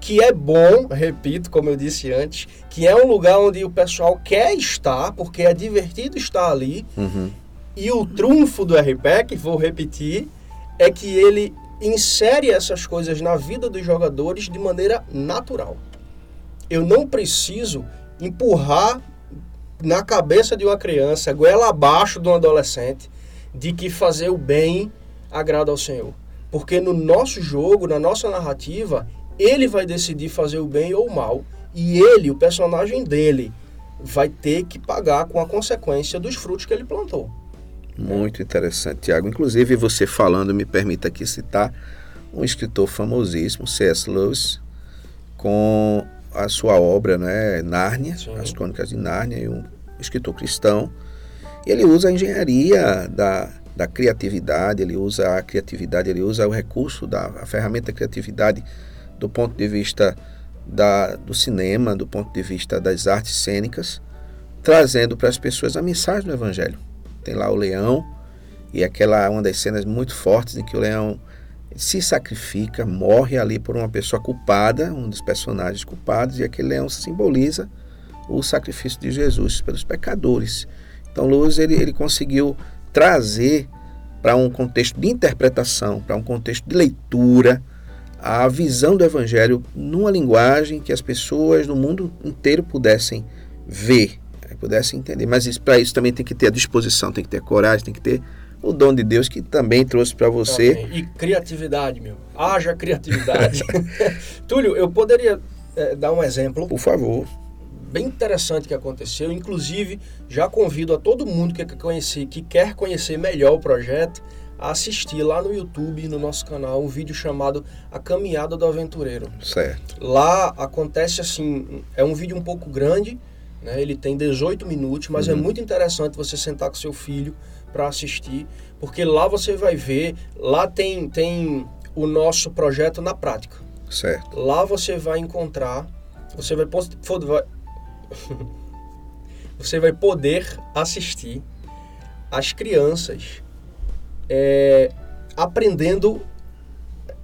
que é bom, repito, como eu disse antes, que é um lugar onde o pessoal quer estar, porque é divertido estar ali. Uhum. E o trunfo do RPEC, vou repetir, é que ele insere essas coisas na vida dos jogadores de maneira natural. Eu não preciso empurrar na cabeça de uma criança, goela abaixo de um adolescente, de que fazer o bem agrada ao Senhor. Porque no nosso jogo, na nossa narrativa, ele vai decidir fazer o bem ou o mal. E ele, o personagem dele, vai ter que pagar com a consequência dos frutos que ele plantou. Muito interessante, Tiago. Inclusive, você falando, me permita aqui citar um escritor famosíssimo, C.S. Lewis, com a sua obra, né, Nárnia, Sim. As Crônicas de Nárnia, e um escritor cristão. E ele usa a engenharia da, da criatividade, ele usa a criatividade, ele usa o recurso da a ferramenta da criatividade do ponto de vista da, do cinema, do ponto de vista das artes cênicas, trazendo para as pessoas a mensagem do Evangelho tem lá o leão e aquela uma das cenas muito fortes em que o leão se sacrifica, morre ali por uma pessoa culpada, um dos personagens culpados, e aquele leão simboliza o sacrifício de Jesus pelos pecadores. Então, Luz ele, ele conseguiu trazer para um contexto de interpretação, para um contexto de leitura, a visão do Evangelho numa linguagem que as pessoas no mundo inteiro pudessem ver pudesse entender. Mas para isso também tem que ter a disposição, tem que ter coragem, tem que ter o dom de Deus que também trouxe para você. Também. E criatividade, meu. Haja criatividade. Túlio, eu poderia é, dar um exemplo. Por favor. Bem interessante que aconteceu. Inclusive, já convido a todo mundo que quer conhecer, que quer conhecer melhor o projeto, a assistir lá no YouTube, no nosso canal, um vídeo chamado A Caminhada do Aventureiro. Certo. Lá acontece assim, é um vídeo um pouco grande, né? Ele tem 18 minutos, mas é uhum. é muito interessante você sentar com seu filho para assistir, porque lá você vai ver, lá tem, tem o nosso projeto na prática. Certo. Lá você vai encontrar, você vai, vai você vai poder assistir as crianças é, aprendendo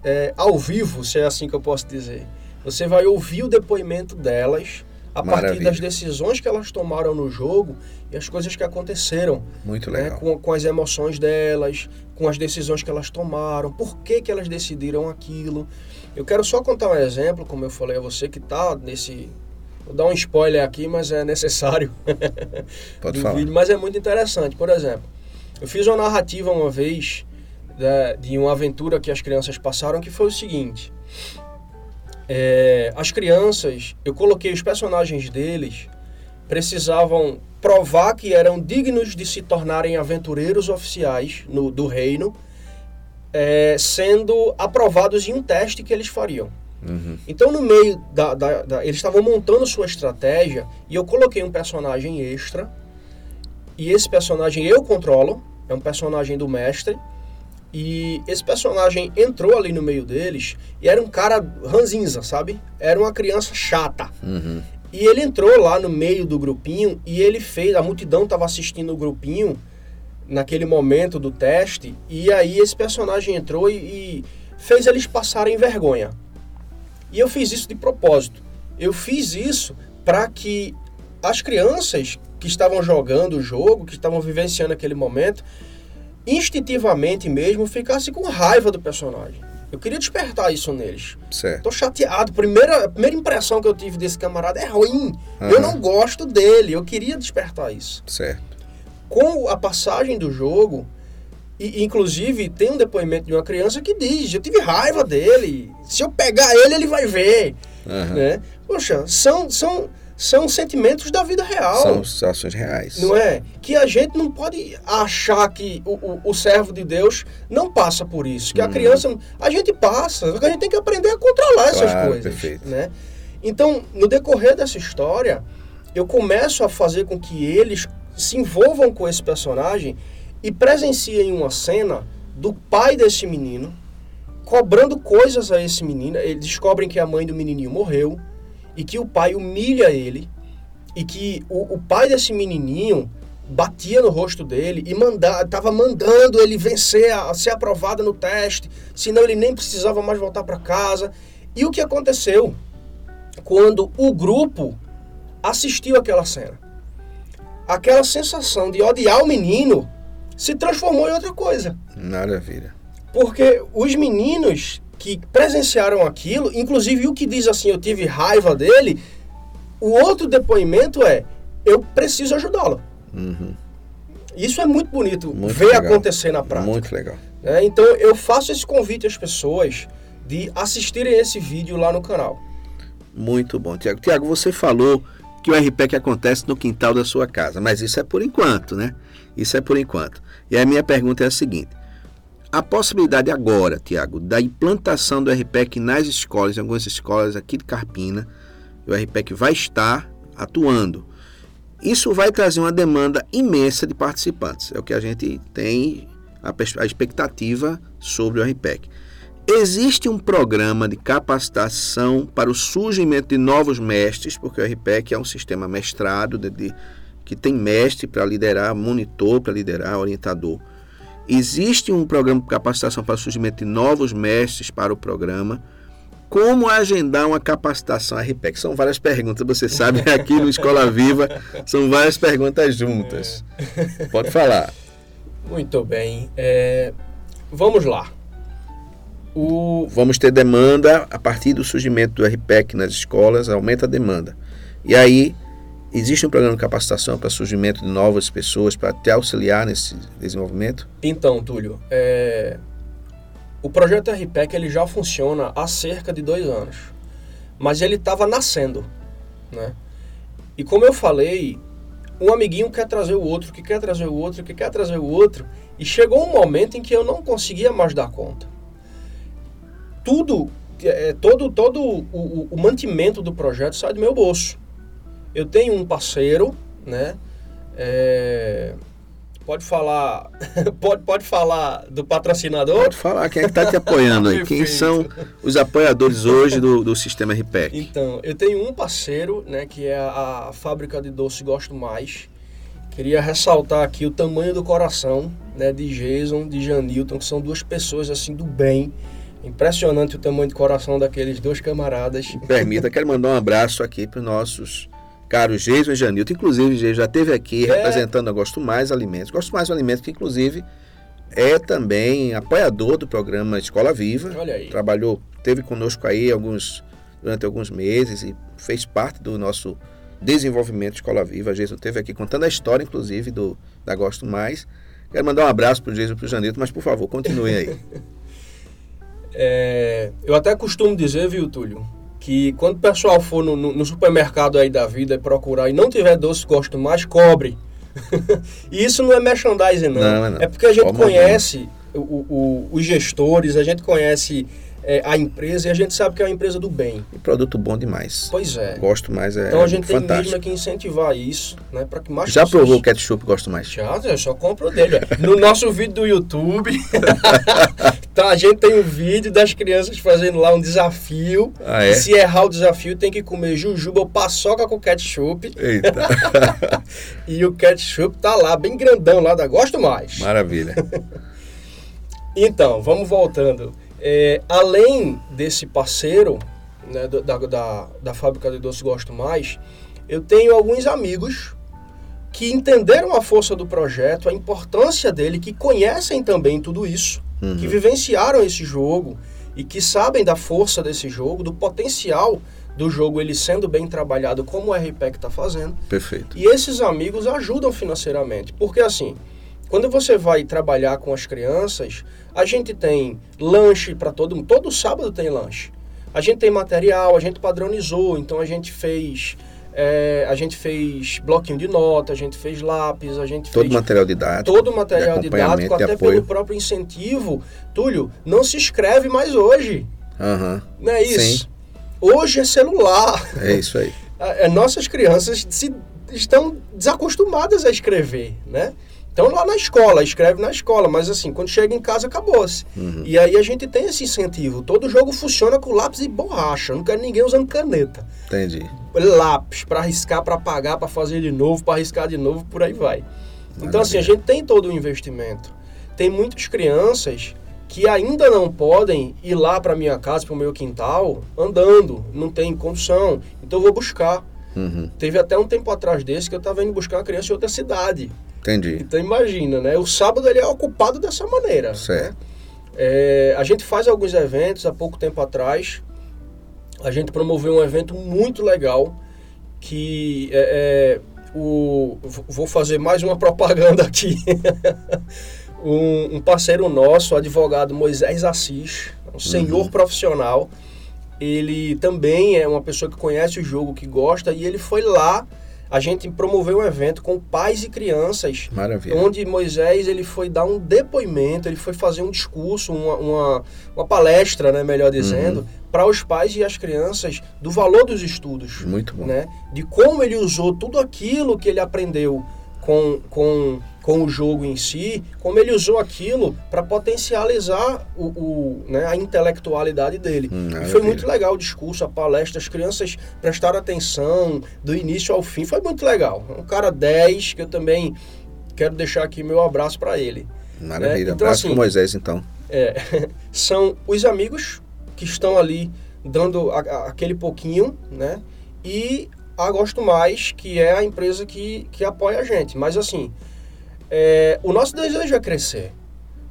é, ao vivo, se é assim que eu posso dizer. Você vai ouvir o depoimento delas a Maravilha. partir das decisões que elas tomaram no jogo e as coisas que aconteceram. Muito né, legal. Né, com, com as emoções delas, com as decisões que elas tomaram, por que, que elas decidiram aquilo. Eu quero só contar um exemplo, como eu falei a você, que está nesse. Vou dar um spoiler aqui, mas é necessário. Pode falar. Vídeo, mas é muito interessante. Por exemplo, eu fiz uma narrativa uma vez de, de uma aventura que as crianças passaram que foi o seguinte. É, as crianças, eu coloquei os personagens deles, precisavam provar que eram dignos de se tornarem aventureiros oficiais no, do reino, é, sendo aprovados em um teste que eles fariam. Uhum. Então, no meio da, da, da eles estavam montando sua estratégia e eu coloquei um personagem extra. E esse personagem eu controlo, é um personagem do mestre. E esse personagem entrou ali no meio deles e era um cara ranzinza, sabe? Era uma criança chata. Uhum. E ele entrou lá no meio do grupinho e ele fez, a multidão estava assistindo o grupinho naquele momento do teste, e aí esse personagem entrou e, e fez eles passarem vergonha. E eu fiz isso de propósito. Eu fiz isso para que as crianças que estavam jogando o jogo, que estavam vivenciando aquele momento, instintivamente mesmo ficasse com raiva do personagem. Eu queria despertar isso neles. Certo. Tô chateado. Primeira, a primeira impressão que eu tive desse camarada é ruim. Uhum. Eu não gosto dele. Eu queria despertar isso. Certo. Com a passagem do jogo, e, inclusive tem um depoimento de uma criança que diz: Eu tive raiva dele. Se eu pegar ele, ele vai ver. Uhum. Né? Poxa, são, são, são sentimentos da vida real. São situações reais. Não é? Que a gente não pode achar que o, o, o servo de Deus não passa por isso. Que hum. a criança. A gente passa, a gente tem que aprender a controlar claro, essas coisas. Perfeito. Né? Então, no decorrer dessa história, eu começo a fazer com que eles se envolvam com esse personagem e presenciem uma cena do pai desse menino cobrando coisas a esse menino. Eles descobrem que a mãe do menininho morreu e que o pai humilha ele e que o, o pai desse menininho batia no rosto dele e manda, tava mandando ele vencer, a, a ser aprovado no teste, senão ele nem precisava mais voltar para casa. E o que aconteceu quando o grupo assistiu aquela cena? Aquela sensação de odiar o menino se transformou em outra coisa. Maravilha. Porque os meninos que presenciaram aquilo, inclusive o que diz assim, eu tive raiva dele, o outro depoimento é, eu preciso ajudá-lo. Uhum. Isso é muito bonito muito ver legal. acontecer na prática. Muito legal. É, então eu faço esse convite às pessoas de assistirem esse vídeo lá no canal. Muito bom, Tiago. Tiago, você falou que o RPEC acontece no quintal da sua casa, mas isso é por enquanto, né? Isso é por enquanto. E a minha pergunta é a seguinte: a possibilidade agora, Tiago, da implantação do RPEC nas escolas, em algumas escolas aqui de Carpina, o RPEC vai estar atuando. Isso vai trazer uma demanda imensa de participantes. É o que a gente tem a, a expectativa sobre o RPEC. Existe um programa de capacitação para o surgimento de novos mestres, porque o RPEC é um sistema mestrado de, de que tem mestre para liderar, monitor para liderar, orientador. Existe um programa de capacitação para o surgimento de novos mestres para o programa. Como agendar uma capacitação RPEC? São várias perguntas, você sabe, aqui no Escola Viva são várias perguntas juntas. É. Pode falar. Muito bem. É, vamos lá. O... Vamos ter demanda a partir do surgimento do RPEC nas escolas, aumenta a demanda. E aí, Existe um programa de capacitação para surgimento de novas pessoas para te auxiliar nesse desenvolvimento? Então, Túlio, é... o projeto RPEC ele já funciona há cerca de dois anos, mas ele estava nascendo, né? E como eu falei, um amiguinho quer trazer o outro, que quer trazer o outro, que quer trazer o outro, e chegou um momento em que eu não conseguia mais dar conta. Tudo, é, todo, todo o, o, o mantimento do projeto sai do meu bolso. Eu tenho um parceiro, né? É, pode falar, pode, pode falar do patrocinador? Pode falar, quem é que está te apoiando aí? quem são os apoiadores hoje do, do sistema RPEC? Então, eu tenho um parceiro, né, que é a, a fábrica de doce Gosto Mais, Queria ressaltar aqui o tamanho do coração né, de Jason, de Janilton, que são duas pessoas assim do bem. Impressionante o tamanho de coração daqueles dois camaradas. Permita, quero mandar um abraço aqui para os nossos caros Jason e Janilton. Inclusive, Jason já esteve aqui é. representando a Gosto Mais Alimentos. Gosto Mais Alimentos, que inclusive é também apoiador do programa Escola Viva. Olha aí. Trabalhou, teve conosco aí alguns, durante alguns meses e fez parte do nosso desenvolvimento Escola Viva. A Jason esteve aqui contando a história, inclusive, do, da Gosto Mais. Quero mandar um abraço para o Jason e para o Janito, mas por favor, continue aí. é, eu até costumo dizer, viu, Túlio, que quando o pessoal for no, no, no supermercado aí da vida e procurar e não tiver doce Gosto Mais, cobre. e isso não é merchandising, não. não, não. É porque a gente conhece o, o, os gestores, a gente conhece é, a empresa e a gente sabe que é uma empresa do bem. Um produto bom demais. Pois é. Gosto mais, é Então a gente fantástico. tem mesmo que incentivar isso, né? Para que mais Já pessoas... provou o ketchup Gosto Mais? Já, eu só compro dele. no nosso vídeo do YouTube, tá, a gente tem um vídeo das crianças fazendo lá um desafio. Ah, é? se errar o desafio, tem que comer jujuba ou paçoca com ketchup. Eita. e o ketchup tá lá, bem grandão lá da Gosto Mais. Maravilha. então, vamos voltando. É, além desse parceiro né, da, da, da fábrica de doce Gosto Mais, eu tenho alguns amigos que entenderam a força do projeto, a importância dele, que conhecem também tudo isso, uhum. que vivenciaram esse jogo e que sabem da força desse jogo, do potencial do jogo ele sendo bem trabalhado como o RPEC está fazendo. Perfeito. E esses amigos ajudam financeiramente, porque assim, quando você vai trabalhar com as crianças, a gente tem lanche para todo mundo. Todo sábado tem lanche. A gente tem material, a gente padronizou, então a gente fez. É, a gente fez bloquinho de nota, a gente fez lápis, a gente todo fez. material didático. Todo material didático, até pelo próprio incentivo. Túlio, não se escreve mais hoje. Uhum. Não é isso? Sim. Hoje é celular. É isso aí. Nossas crianças se, estão desacostumadas a escrever, né? Então lá na escola, escreve na escola, mas assim, quando chega em casa, acabou-se. Uhum. E aí a gente tem esse incentivo. Todo jogo funciona com lápis e borracha. Não quero ninguém usando caneta. Entendi. Lápis, para riscar, para apagar, para fazer de novo, para riscar de novo, por aí vai. Maravilha. Então assim, a gente tem todo o investimento. Tem muitas crianças que ainda não podem ir lá para minha casa, para o meu quintal, andando, não tem condição. Então eu vou buscar. Uhum. Teve até um tempo atrás desse que eu estava indo buscar uma criança em outra cidade. Entendi. Então imagina, né? O sábado ele é ocupado dessa maneira. Né? Certo. Né? É, a gente faz alguns eventos há pouco tempo atrás. A gente promoveu um evento muito legal que é, é, o, vou fazer mais uma propaganda aqui. um, um, parceiro nosso, o advogado Moisés Assis, um senhor uhum. profissional. Ele também é uma pessoa que conhece o jogo, que gosta, e ele foi lá a gente promoveu um evento com pais e crianças, Maravilha. onde Moisés ele foi dar um depoimento, ele foi fazer um discurso, uma, uma, uma palestra, né, melhor dizendo, uhum. para os pais e as crianças do valor dos estudos. Muito bom. Né, de como ele usou tudo aquilo que ele aprendeu com, com com o jogo em si, como ele usou aquilo para potencializar o, o, né, a intelectualidade dele. Hum, e foi muito legal o discurso, a palestra, as crianças prestaram atenção do início ao fim, foi muito legal. Um cara 10, que eu também quero deixar aqui meu abraço para ele. Maravilha, né? então, abraço assim, Moisés então. É, são os amigos que estão ali dando a, a, aquele pouquinho, né? E a Gosto Mais, que é a empresa que, que apoia a gente. Mas assim, é, o nosso desejo é crescer.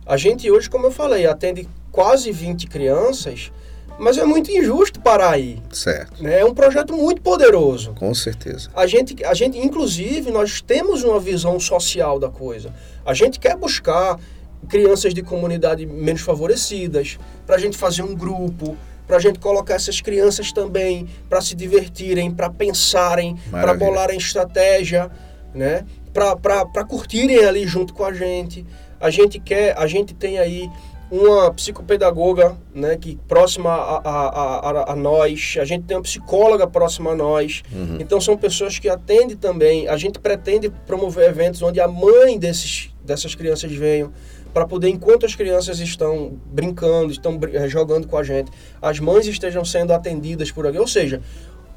A gente hoje, como eu falei, atende quase 20 crianças, mas é muito injusto parar aí. Certo. Né? É um projeto muito poderoso. Com certeza. A gente, a gente, inclusive, nós temos uma visão social da coisa. A gente quer buscar crianças de comunidade menos favorecidas, para a gente fazer um grupo, para a gente colocar essas crianças também para se divertirem, para pensarem, para bolarem estratégia, né? Para curtirem ali junto com a gente. A gente quer, a gente tem aí uma psicopedagoga né, que próxima a, a, a, a, nós, a gente tem uma psicóloga próxima a nós. Uhum. Então são pessoas que atendem também. A gente pretende promover eventos onde a mãe desses, dessas crianças venham para poder, enquanto as crianças estão brincando, estão eh, jogando com a gente, as mães estejam sendo atendidas por alguém. Ou seja,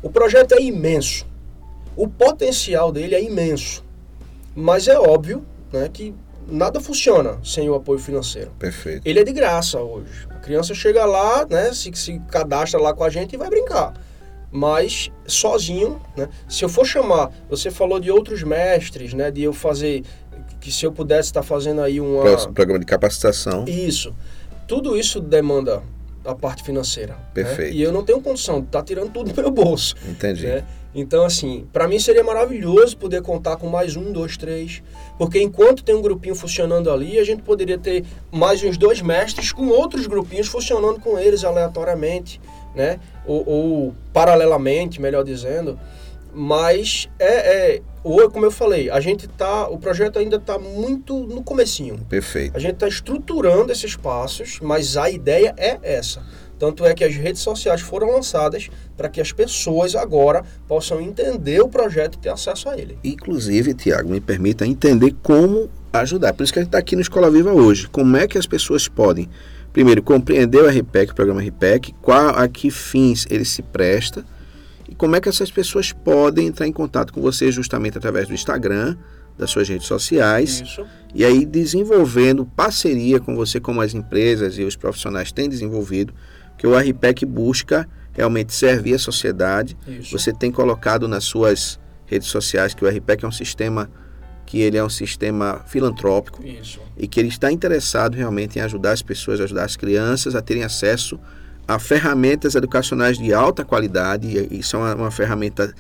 o projeto é imenso. O potencial dele é imenso. Mas é óbvio né, que nada funciona sem o apoio financeiro. Perfeito. Ele é de graça hoje. A criança chega lá, né, se, se cadastra lá com a gente e vai brincar. Mas sozinho, né? Se eu for chamar, você falou de outros mestres, né? De eu fazer que se eu pudesse estar fazendo aí uma programa de capacitação. Isso. Tudo isso demanda a parte financeira. Né? Perfeito. Né? E eu não tenho condição de estar tá tirando tudo do meu bolso. Entendi. Né? Então, assim, para mim seria maravilhoso poder contar com mais um, dois, três, porque enquanto tem um grupinho funcionando ali, a gente poderia ter mais uns dois mestres com outros grupinhos funcionando com eles aleatoriamente, né? Ou, ou paralelamente, melhor dizendo. Mas é, é ou como eu falei, a gente tá, o projeto ainda está muito no comecinho. Perfeito. A gente está estruturando esses passos, mas a ideia é essa. Tanto é que as redes sociais foram lançadas para que as pessoas agora possam entender o projeto e ter acesso a ele. Inclusive, Tiago, me permita entender como ajudar. Por isso que a gente está aqui no Escola Viva hoje. Como é que as pessoas podem, primeiro, compreender o RPEC, o programa RPEC, qual, a que fins ele se presta e como é que essas pessoas podem entrar em contato com você justamente através do Instagram, das suas redes sociais. Isso. E aí desenvolvendo parceria com você, como as empresas e os profissionais têm desenvolvido, que o RPEC busca realmente servir a sociedade. Isso. Você tem colocado nas suas redes sociais que o RPEC é um sistema que ele é um sistema filantrópico Isso. e que ele está interessado realmente em ajudar as pessoas, ajudar as crianças a terem acesso a ferramentas educacionais de alta qualidade. E isso é uma, uma ferramenta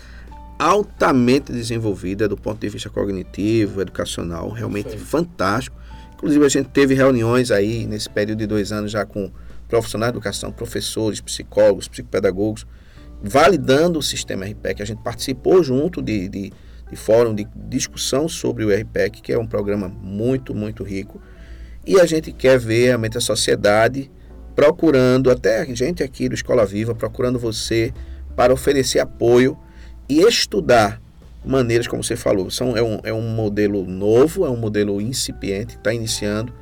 altamente desenvolvida do ponto de vista cognitivo, educacional, realmente Perfeito. fantástico. Inclusive a gente teve reuniões aí nesse período de dois anos já com profissionais de educação, professores, psicólogos, psicopedagogos, validando o sistema RPEC. A gente participou junto de, de, de fórum de discussão sobre o RPEC, que é um programa muito, muito rico. E a gente quer ver realmente a sociedade procurando, até a gente aqui do Escola Viva, procurando você para oferecer apoio e estudar maneiras, como você falou. São, é, um, é um modelo novo, é um modelo incipiente, está iniciando,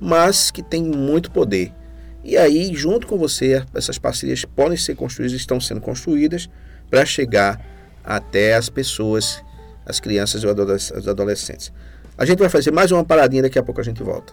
mas que tem muito poder. E aí, junto com você, essas parcerias podem ser construídas, estão sendo construídas para chegar até as pessoas, as crianças e os adolescentes. A gente vai fazer mais uma paradinha, daqui a pouco a gente volta.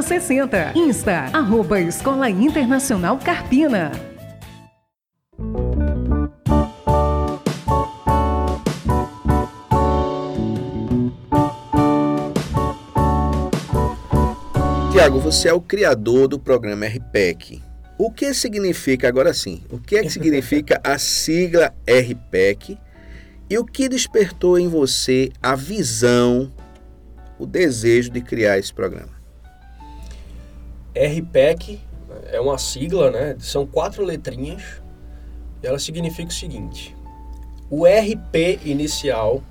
60. Insta, arroba Escola Internacional Carpina. Tiago, você é o criador do programa RPEC. O que significa, agora sim, o que é que significa a sigla RPEC e o que despertou em você a visão, o desejo de criar esse programa? RPEC é uma sigla, né? São quatro letrinhas. E ela significa o seguinte: o RP inicial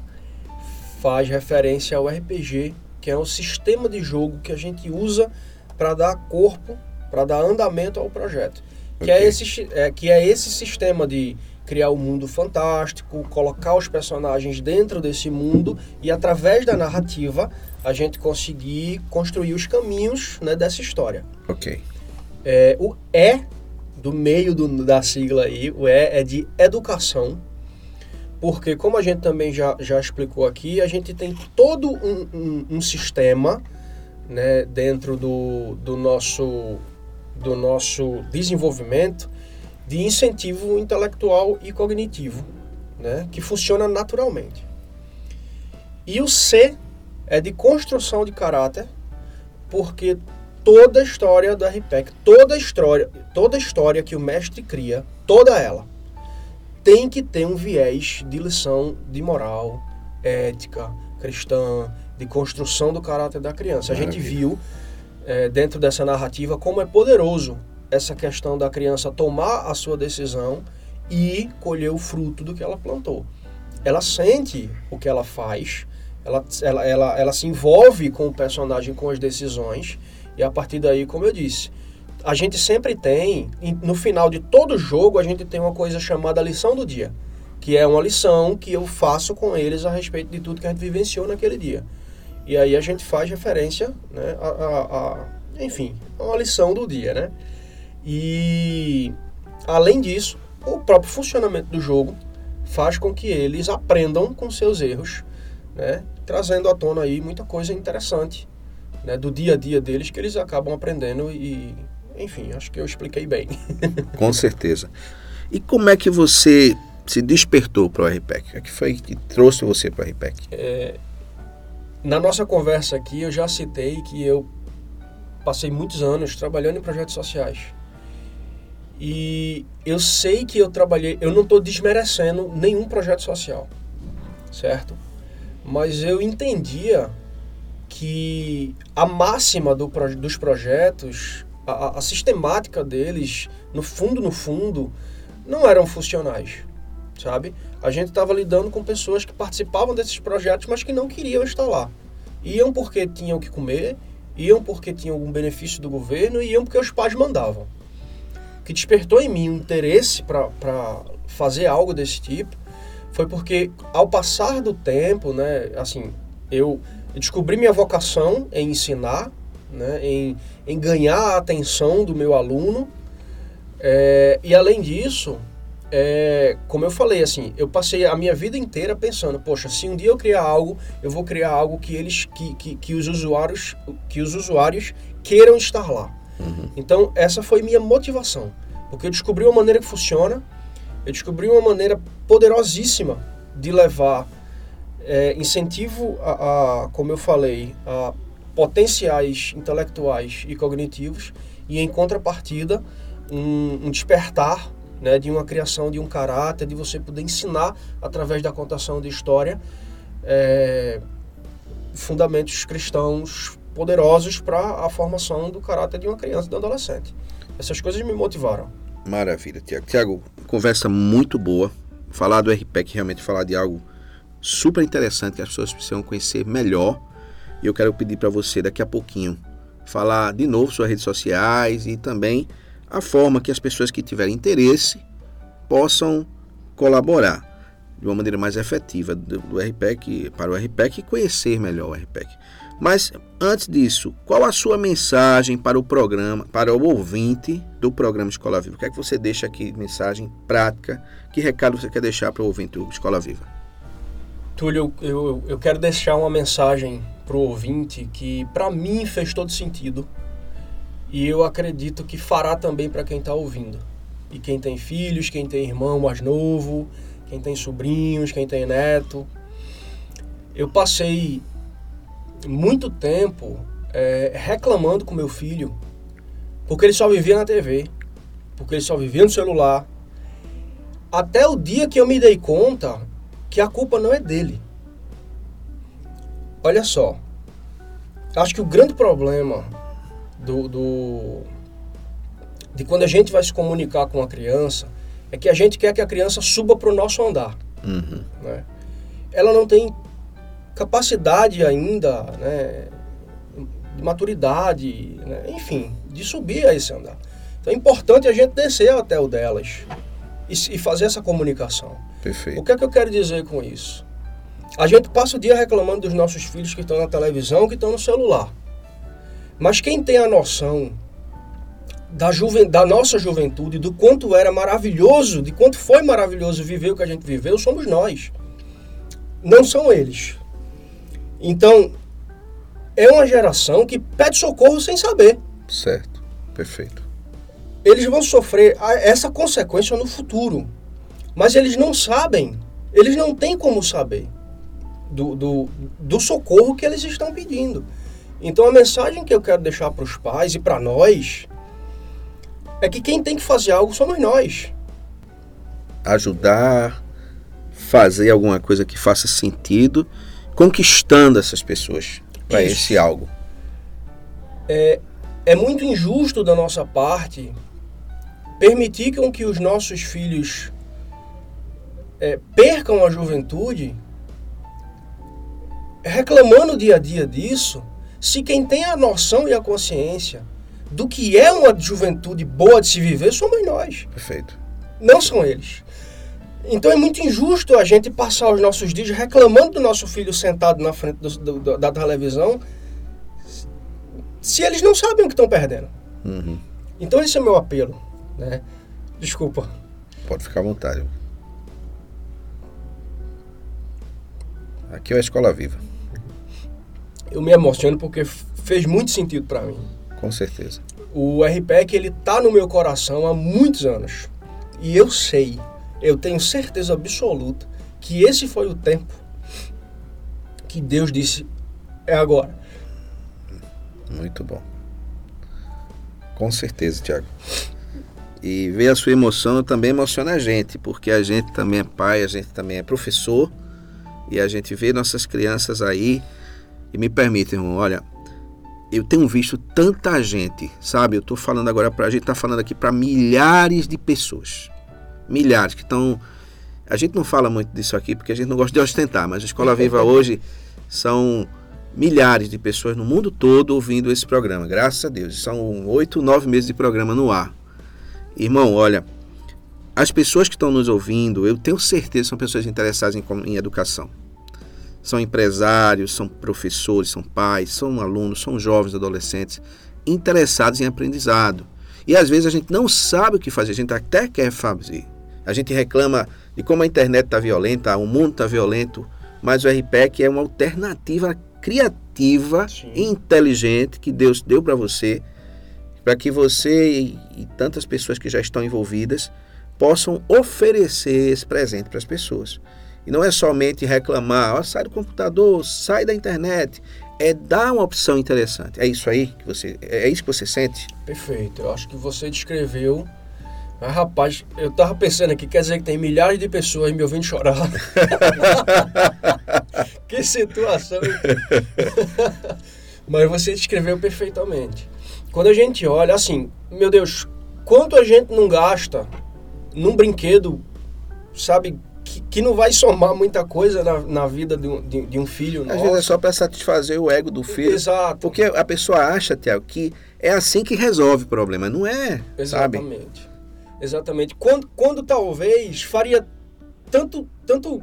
faz referência ao RPG, que é o sistema de jogo que a gente usa para dar corpo, para dar andamento ao projeto. Okay. Que, é esse, é, que é esse sistema de criar um mundo fantástico, colocar os personagens dentro desse mundo e através da narrativa a gente conseguir construir os caminhos né, dessa história. Ok. É, o E do meio do, da sigla aí, o E é de educação, porque, como a gente também já, já explicou aqui, a gente tem todo um, um, um sistema né, dentro do, do, nosso, do nosso desenvolvimento de incentivo intelectual e cognitivo, né, que funciona naturalmente. E o C é de construção de caráter, porque toda a história do RPEC, toda a história, toda a história que o mestre cria, toda ela, tem que ter um viés de lição de moral, ética, cristã, de construção do caráter da criança. A gente viu é, dentro dessa narrativa como é poderoso essa questão da criança tomar a sua decisão e colher o fruto do que ela plantou. Ela sente o que ela faz, ela, ela, ela, ela se envolve com o personagem, com as decisões, e a partir daí, como eu disse, a gente sempre tem, no final de todo jogo, a gente tem uma coisa chamada lição do dia, que é uma lição que eu faço com eles a respeito de tudo que a gente vivenciou naquele dia. E aí a gente faz referência, né, a, a, a enfim, uma lição do dia, né? E além disso, o próprio funcionamento do jogo faz com que eles aprendam com seus erros, né? Trazendo à tona aí muita coisa interessante, né, do dia a dia deles que eles acabam aprendendo e enfim, acho que eu expliquei bem. Com certeza. E como é que você se despertou para o RPEC? O que foi que trouxe você para o RPEC? É, na nossa conversa aqui, eu já citei que eu passei muitos anos trabalhando em projetos sociais. E eu sei que eu trabalhei, eu não estou desmerecendo nenhum projeto social, certo? Mas eu entendia que a máxima do, dos projetos a, a sistemática deles, no fundo, no fundo, não eram funcionais, sabe? A gente estava lidando com pessoas que participavam desses projetos, mas que não queriam estar lá. Iam porque tinham que comer, iam porque tinham algum benefício do governo, e iam porque os pais mandavam. Que despertou em mim um interesse para fazer algo desse tipo foi porque, ao passar do tempo, né, assim, eu descobri minha vocação em ensinar, né, em, em ganhar a atenção do meu aluno. É, e além disso, é, como eu falei, assim, eu passei a minha vida inteira pensando, poxa, se um dia eu criar algo, eu vou criar algo que eles, que, que, que os usuários, que os usuários queiram estar lá. Uhum. Então essa foi minha motivação, porque eu descobri uma maneira que funciona, eu descobri uma maneira poderosíssima de levar é, incentivo a, a, como eu falei, a potenciais intelectuais e cognitivos e em contrapartida um, um despertar né, de uma criação de um caráter, de você poder ensinar através da contação de história é, fundamentos cristãos poderosos para a formação do caráter de uma criança e de um adolescente. Essas coisas me motivaram. Maravilha, Tiago. Tiago, conversa muito boa. Falar do RPEC, realmente falar de algo super interessante que as pessoas precisam conhecer melhor e eu quero pedir para você daqui a pouquinho falar de novo suas redes sociais e também a forma que as pessoas que tiverem interesse possam colaborar de uma maneira mais efetiva do, do RPEC para o RPEC e conhecer melhor o RPEC. Mas antes disso, qual a sua mensagem para o programa, para o ouvinte do programa Escola Viva? O que é que você deixa aqui, mensagem prática? Que recado você quer deixar para o ouvinte do Escola Viva? Túlio, eu, eu quero deixar uma mensagem para o ouvinte que para mim fez todo sentido e eu acredito que fará também para quem está ouvindo. E quem tem filhos, quem tem irmão mais novo, quem tem sobrinhos, quem tem neto. Eu passei muito tempo é, reclamando com meu filho porque ele só vivia na TV, porque ele só vivia no celular. Até o dia que eu me dei conta que a culpa não é dele Olha só, acho que o grande problema do, do, de quando a gente vai se comunicar com a criança é que a gente quer que a criança suba para o nosso andar. Uhum. Né? Ela não tem capacidade ainda, né, de maturidade, né, enfim, de subir a esse andar. Então é importante a gente descer até o delas e, e fazer essa comunicação. Perfeito. O que é que eu quero dizer com isso? A gente passa o dia reclamando dos nossos filhos que estão na televisão, que estão no celular. Mas quem tem a noção da, juven, da nossa juventude, do quanto era maravilhoso, de quanto foi maravilhoso viver o que a gente viveu, somos nós. Não são eles. Então, é uma geração que pede socorro sem saber. Certo, perfeito. Eles vão sofrer essa consequência no futuro. Mas eles não sabem, eles não têm como saber do, do, do socorro que eles estão pedindo. Então a mensagem que eu quero deixar para os pais e para nós é que quem tem que fazer algo somos nós. Ajudar, fazer alguma coisa que faça sentido, conquistando essas pessoas para esse algo. É, é muito injusto da nossa parte permitir que os nossos filhos é, percam a juventude reclamando dia a dia disso, se quem tem a noção e a consciência do que é uma juventude boa de se viver somos nós. Perfeito. Não são eles. Então é muito injusto a gente passar os nossos dias reclamando do nosso filho sentado na frente do, do, da televisão se eles não sabem o que estão perdendo. Uhum. Então esse é o meu apelo. Né? Desculpa. Pode ficar à vontade. Aqui é a Escola Viva. Eu me emociono porque fez muito sentido para mim. Com certeza. O RPEC ele tá no meu coração há muitos anos. E eu sei, eu tenho certeza absoluta que esse foi o tempo que Deus disse é agora. Muito bom. Com certeza, Tiago. E ver a sua emoção também emociona a gente, porque a gente também é pai, a gente também é professor, e a gente vê nossas crianças aí. E me permite, irmão, olha, eu tenho visto tanta gente, sabe? Eu estou falando agora para a gente, está falando aqui para milhares de pessoas. Milhares que estão. A gente não fala muito disso aqui porque a gente não gosta de ostentar, mas a Escola Viva hoje são milhares de pessoas no mundo todo ouvindo esse programa, graças a Deus. São oito, nove meses de programa no ar. Irmão, olha, as pessoas que estão nos ouvindo, eu tenho certeza são pessoas interessadas em, em educação são empresários, são professores, são pais, são alunos, são jovens, adolescentes interessados em aprendizado. E às vezes a gente não sabe o que fazer, a gente até quer fazer. A gente reclama de como a internet está violenta, o mundo está violento, mas o RPEC é uma alternativa criativa Sim. e inteligente que Deus deu para você, para que você e, e tantas pessoas que já estão envolvidas possam oferecer esse presente para as pessoas. E não é somente reclamar, oh, sai do computador, sai da internet. É dar uma opção interessante. É isso aí que você. É isso que você sente? Perfeito. Eu acho que você descreveu. Mas, rapaz, eu tava pensando aqui, quer dizer que tem milhares de pessoas me ouvindo chorar. que situação. Mas você descreveu perfeitamente. Quando a gente olha, assim, meu Deus, quanto a gente não gasta num brinquedo, sabe, que, que não vai somar muita coisa na, na vida de um, de, de um filho. Às vezes é só para satisfazer o ego do filho. Exato. Porque a pessoa acha, Tiago, que é assim que resolve o problema. Não é, Exatamente. Sabe? Exatamente. Quando, quando talvez faria tanto, tanto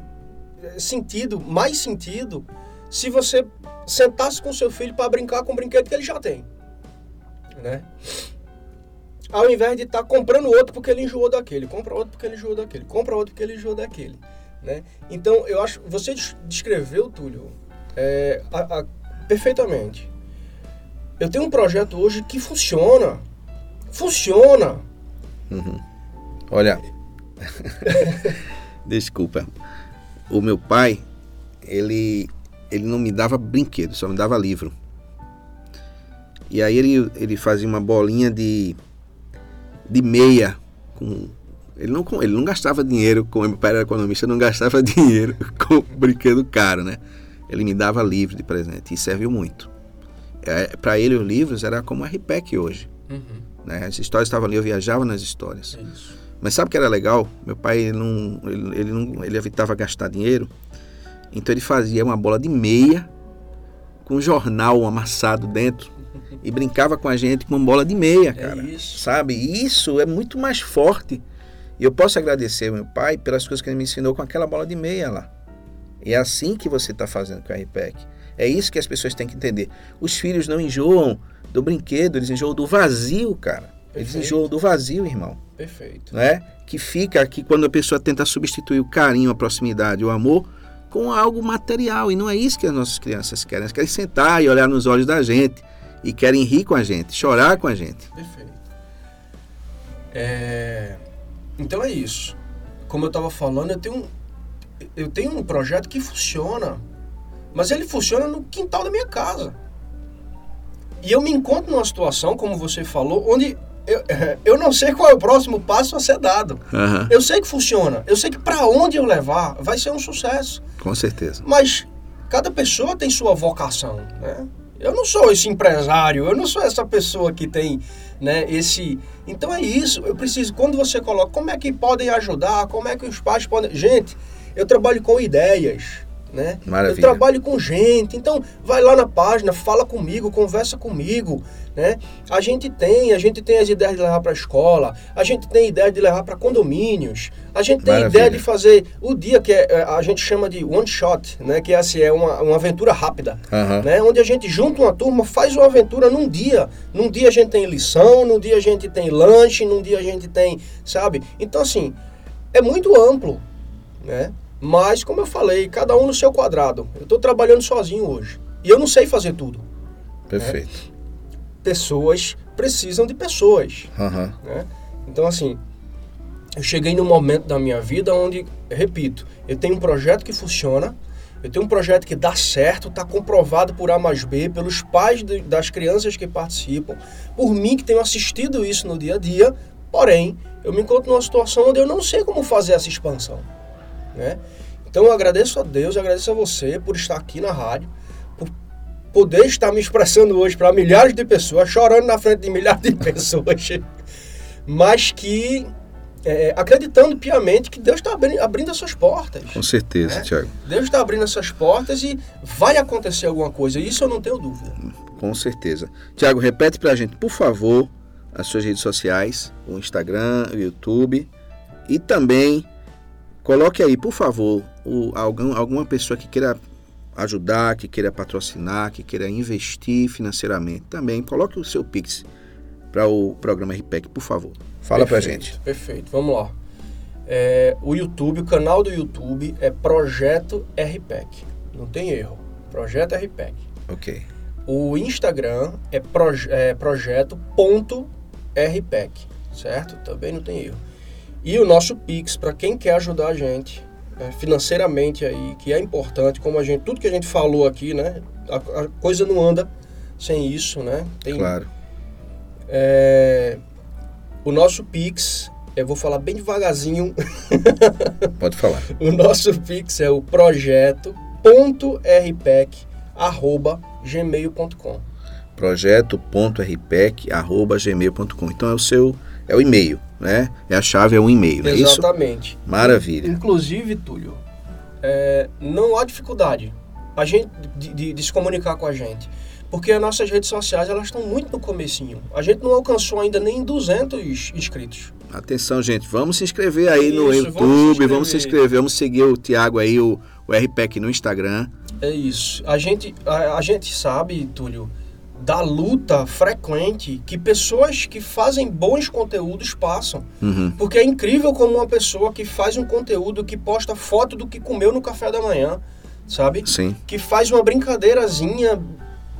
eh, sentido, mais sentido, se você sentasse com seu filho para brincar com o brinquedo que ele já tem. Né? ao invés de estar tá comprando outro porque ele enjoou daquele, compra outro porque ele enjoou daquele, compra outro porque ele enjoou daquele. Né? Então, eu acho você descreveu, Túlio, é, a, a, perfeitamente. Eu tenho um projeto hoje que funciona. Funciona. Uhum. Olha, desculpa. O meu pai, ele, ele não me dava brinquedo, só me dava livro. E aí ele, ele fazia uma bolinha de de meia com ele não, ele não gastava dinheiro com meu pai era economista, não gastava dinheiro com brinquedo caro, né? Ele me dava livro de presente e serviu muito. É, para ele os livros era como a RPEC hoje. Uhum. Né? As histórias estavam ali, eu viajava nas histórias. É Mas sabe o que era legal? Meu pai ele não, ele, ele não, ele evitava gastar dinheiro, então ele fazia uma bola de meia com um jornal amassado dentro e brincava com a gente com uma bola de meia, é cara. É isso. Sabe? Isso é muito mais forte. E eu posso agradecer ao meu pai pelas coisas que ele me ensinou com aquela bola de meia lá. E é assim que você está fazendo com a RPEC. É isso que as pessoas têm que entender. Os filhos não enjoam do brinquedo, eles enjoam do vazio, cara. Eles enjoam do vazio, irmão. Perfeito. Não é? Que fica aqui quando a pessoa tenta substituir o carinho, a proximidade, o amor com algo material. E não é isso que as nossas crianças querem. Elas querem sentar e olhar nos olhos da gente. E querem rir com a gente, chorar com a gente. Perfeito. É... Então é isso. Como eu estava falando, eu tenho, um, eu tenho um projeto que funciona. Mas ele funciona no quintal da minha casa. E eu me encontro numa situação, como você falou, onde eu, eu não sei qual é o próximo passo a ser dado. Aham, Eu sei que funciona. Eu sei que para onde eu levar vai ser um sucesso. com certeza. Mas cada pessoa tem sua vocação, né? Eu não sou esse empresário, eu não sou essa pessoa que tem, né, esse... Então é isso, eu preciso, quando você coloca, como é que podem ajudar, como é que os pais podem... Gente, eu trabalho com ideias, né? Maravilha. Eu trabalho com gente, então vai lá na página, fala comigo, conversa comigo, né? A gente tem, a gente tem as ideias de levar para a escola, a gente tem ideia de levar para condomínios, a gente tem Maravilha. ideia de fazer o dia que é, é, a gente chama de one shot, né? Que é, assim, é uma, uma aventura rápida, Aham. né? Onde a gente junta uma turma, faz uma aventura num dia. Num dia a gente tem lição, num dia a gente tem lanche, num dia a gente tem, sabe? Então assim, é muito amplo, né? Mas como eu falei, cada um no seu quadrado. Eu estou trabalhando sozinho hoje e eu não sei fazer tudo. Perfeito. Pessoas precisam de pessoas Aham. né? Então, assim, eu cheguei num momento da minha vida onde, repito, eu tenho um projeto que funciona, eu tenho um projeto que dá certo, está comprovado por A mais B, pelos pais de- das crianças que participam, por mim que tenho assistido isso no dia a dia, porém, eu me encontro numa situação onde eu não sei como fazer essa expansão. Né? Então, eu agradeço a Deus, eu agradeço a você por estar aqui na rádio, por poder estar me expressando hoje para milhares de pessoas, chorando na frente de milhares de pessoas mas que é, acreditando piamente que Deus está abrindo, abrindo essas portas. Com certeza, É. Tiago. Deus está abrindo essas portas e vai acontecer alguma coisa. Isso eu não tenho dúvida. Com certeza. Tiago, repete pra gente, por favor, as suas redes sociais, o Instagram, o YouTube. E também coloque aí, por favor, o, algum, alguma pessoa que queira ajudar, que queira patrocinar, que queira investir financeiramente. Também coloque o seu Pix para o programa RPEC, por favor. Fala Perfeito, gente. Perfeito, vamos lá. É, o YouTube, o canal do YouTube é Projeto RPEC. Não tem erro. Projeto RPEC. Ok. O Instagram é, proje é projeto.rpec, certo? Também não tem erro. E o nosso Pix, para quem quer ajudar a gente é, financeiramente aí, que é importante, como a gente, tudo que a gente falou aqui, né? A, a coisa não anda sem isso, né? Tem, Claro. é, o nosso Pix, eu vou falar bem devagarzinho, Pode falar. o nosso Pix é o projeto.rpec.gmail.com projeto.rpec.gmail.com. Então é o seu, é o e-mail, né? É a chave, é um e-mail, não é isso? Exatamente. Maravilha. Inclusive, Túlio, é, não há dificuldade a gente de, de- de se comunicar com a gente. Porque as nossas redes sociais elas estão muito no comecinho. A gente não alcançou ainda nem 200 inscritos. Atenção, gente, vamos se inscrever aí no Isso, YouTube, vamos se vamos se inscrever. inscrever, vamos seguir o Tiago aí, o, o RPEC no Instagram. É isso. A gente, a, a gente sabe, Túlio, da luta frequente que pessoas que fazem bons conteúdos passam. Uhum. Porque é incrível como uma pessoa que faz um conteúdo que posta foto do que comeu no café da manhã, sabe? Sim, que faz uma brincadeirazinha,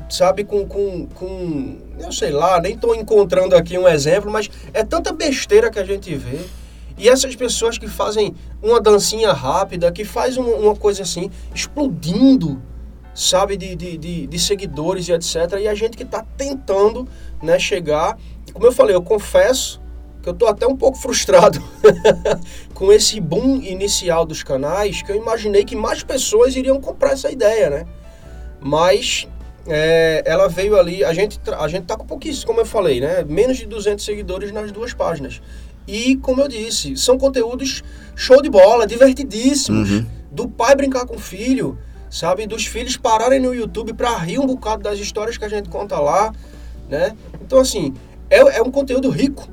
sabe, com, com, com eu sei lá, nem estou encontrando aqui um exemplo, mas é tanta besteira que a gente vê. E essas pessoas que fazem uma dancinha rápida, que faz uma, uma coisa assim, explodindo, sabe, de, de, de, de seguidores e etc. E a gente que está tentando né, chegar. E como eu falei, eu confesso que eu estou até um pouco frustrado com esse boom inicial dos canais, que eu imaginei que mais pessoas iriam comprar essa ideia, né? Mas é, ela veio ali, a gente, a gente tá com pouquíssimo, como eu falei, né? Menos de 200 seguidores nas duas páginas. E, como eu disse, são conteúdos show de bola, divertidíssimos. Uhum. Do pai brincar com o filho, sabe? Dos filhos pararem no YouTube para rir um bocado das histórias que a gente conta lá, né? Então, assim, é, é um conteúdo rico.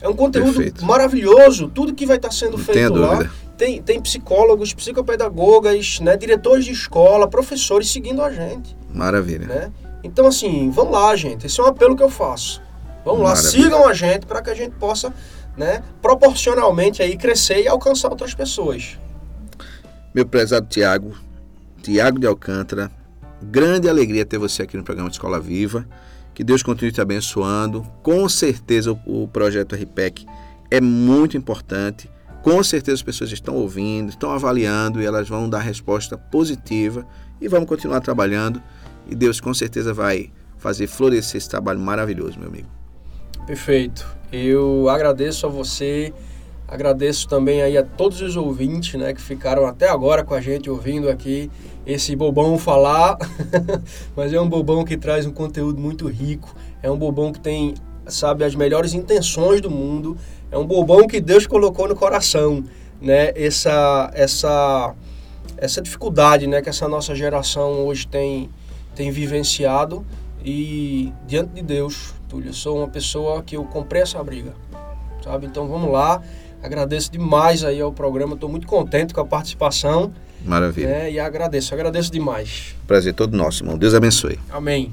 É um conteúdo Perfeito. maravilhoso. Tudo que vai estar sendo Não feito lá. Tem, tem psicólogos, psicopedagogas, né? diretores de escola, professores seguindo a gente maravilha. né? Então, assim, vamos lá, gente. Esse é um apelo que eu faço. Vamos lá, Maravilha. sigam a gente para que a gente possa, né, proporcionalmente aí crescer e alcançar outras pessoas. Meu prezado Tiago, Tiago de Alcântara, grande alegria ter você aqui no programa Escola Viva. Que Deus continue te abençoando. Com certeza o, o projeto RPEC é muito importante. Com certeza as pessoas estão ouvindo, estão avaliando e elas vão dar resposta positiva e vamos continuar trabalhando. E Deus com certeza vai fazer florescer esse trabalho maravilhoso, meu amigo. Perfeito. Eu agradeço a você, agradeço também aí a todos os ouvintes, né, que ficaram até agora com a gente ouvindo aqui esse bobão falar, mas é um bobão que traz um conteúdo muito rico, é um bobão que tem, sabe, as melhores intenções do mundo, é um bobão que Deus colocou no coração, né, essa essa essa dificuldade, né, que essa nossa geração hoje tem tem vivenciado. E diante de Deus, Túlio, eu sou uma pessoa que eu comprei essa briga, sabe? Então vamos lá, agradeço demais aí ao programa, estou muito contente com a participação, Maravilha. né? E agradeço, agradeço demais. Prazer todo nosso, irmão. Deus abençoe. Amém.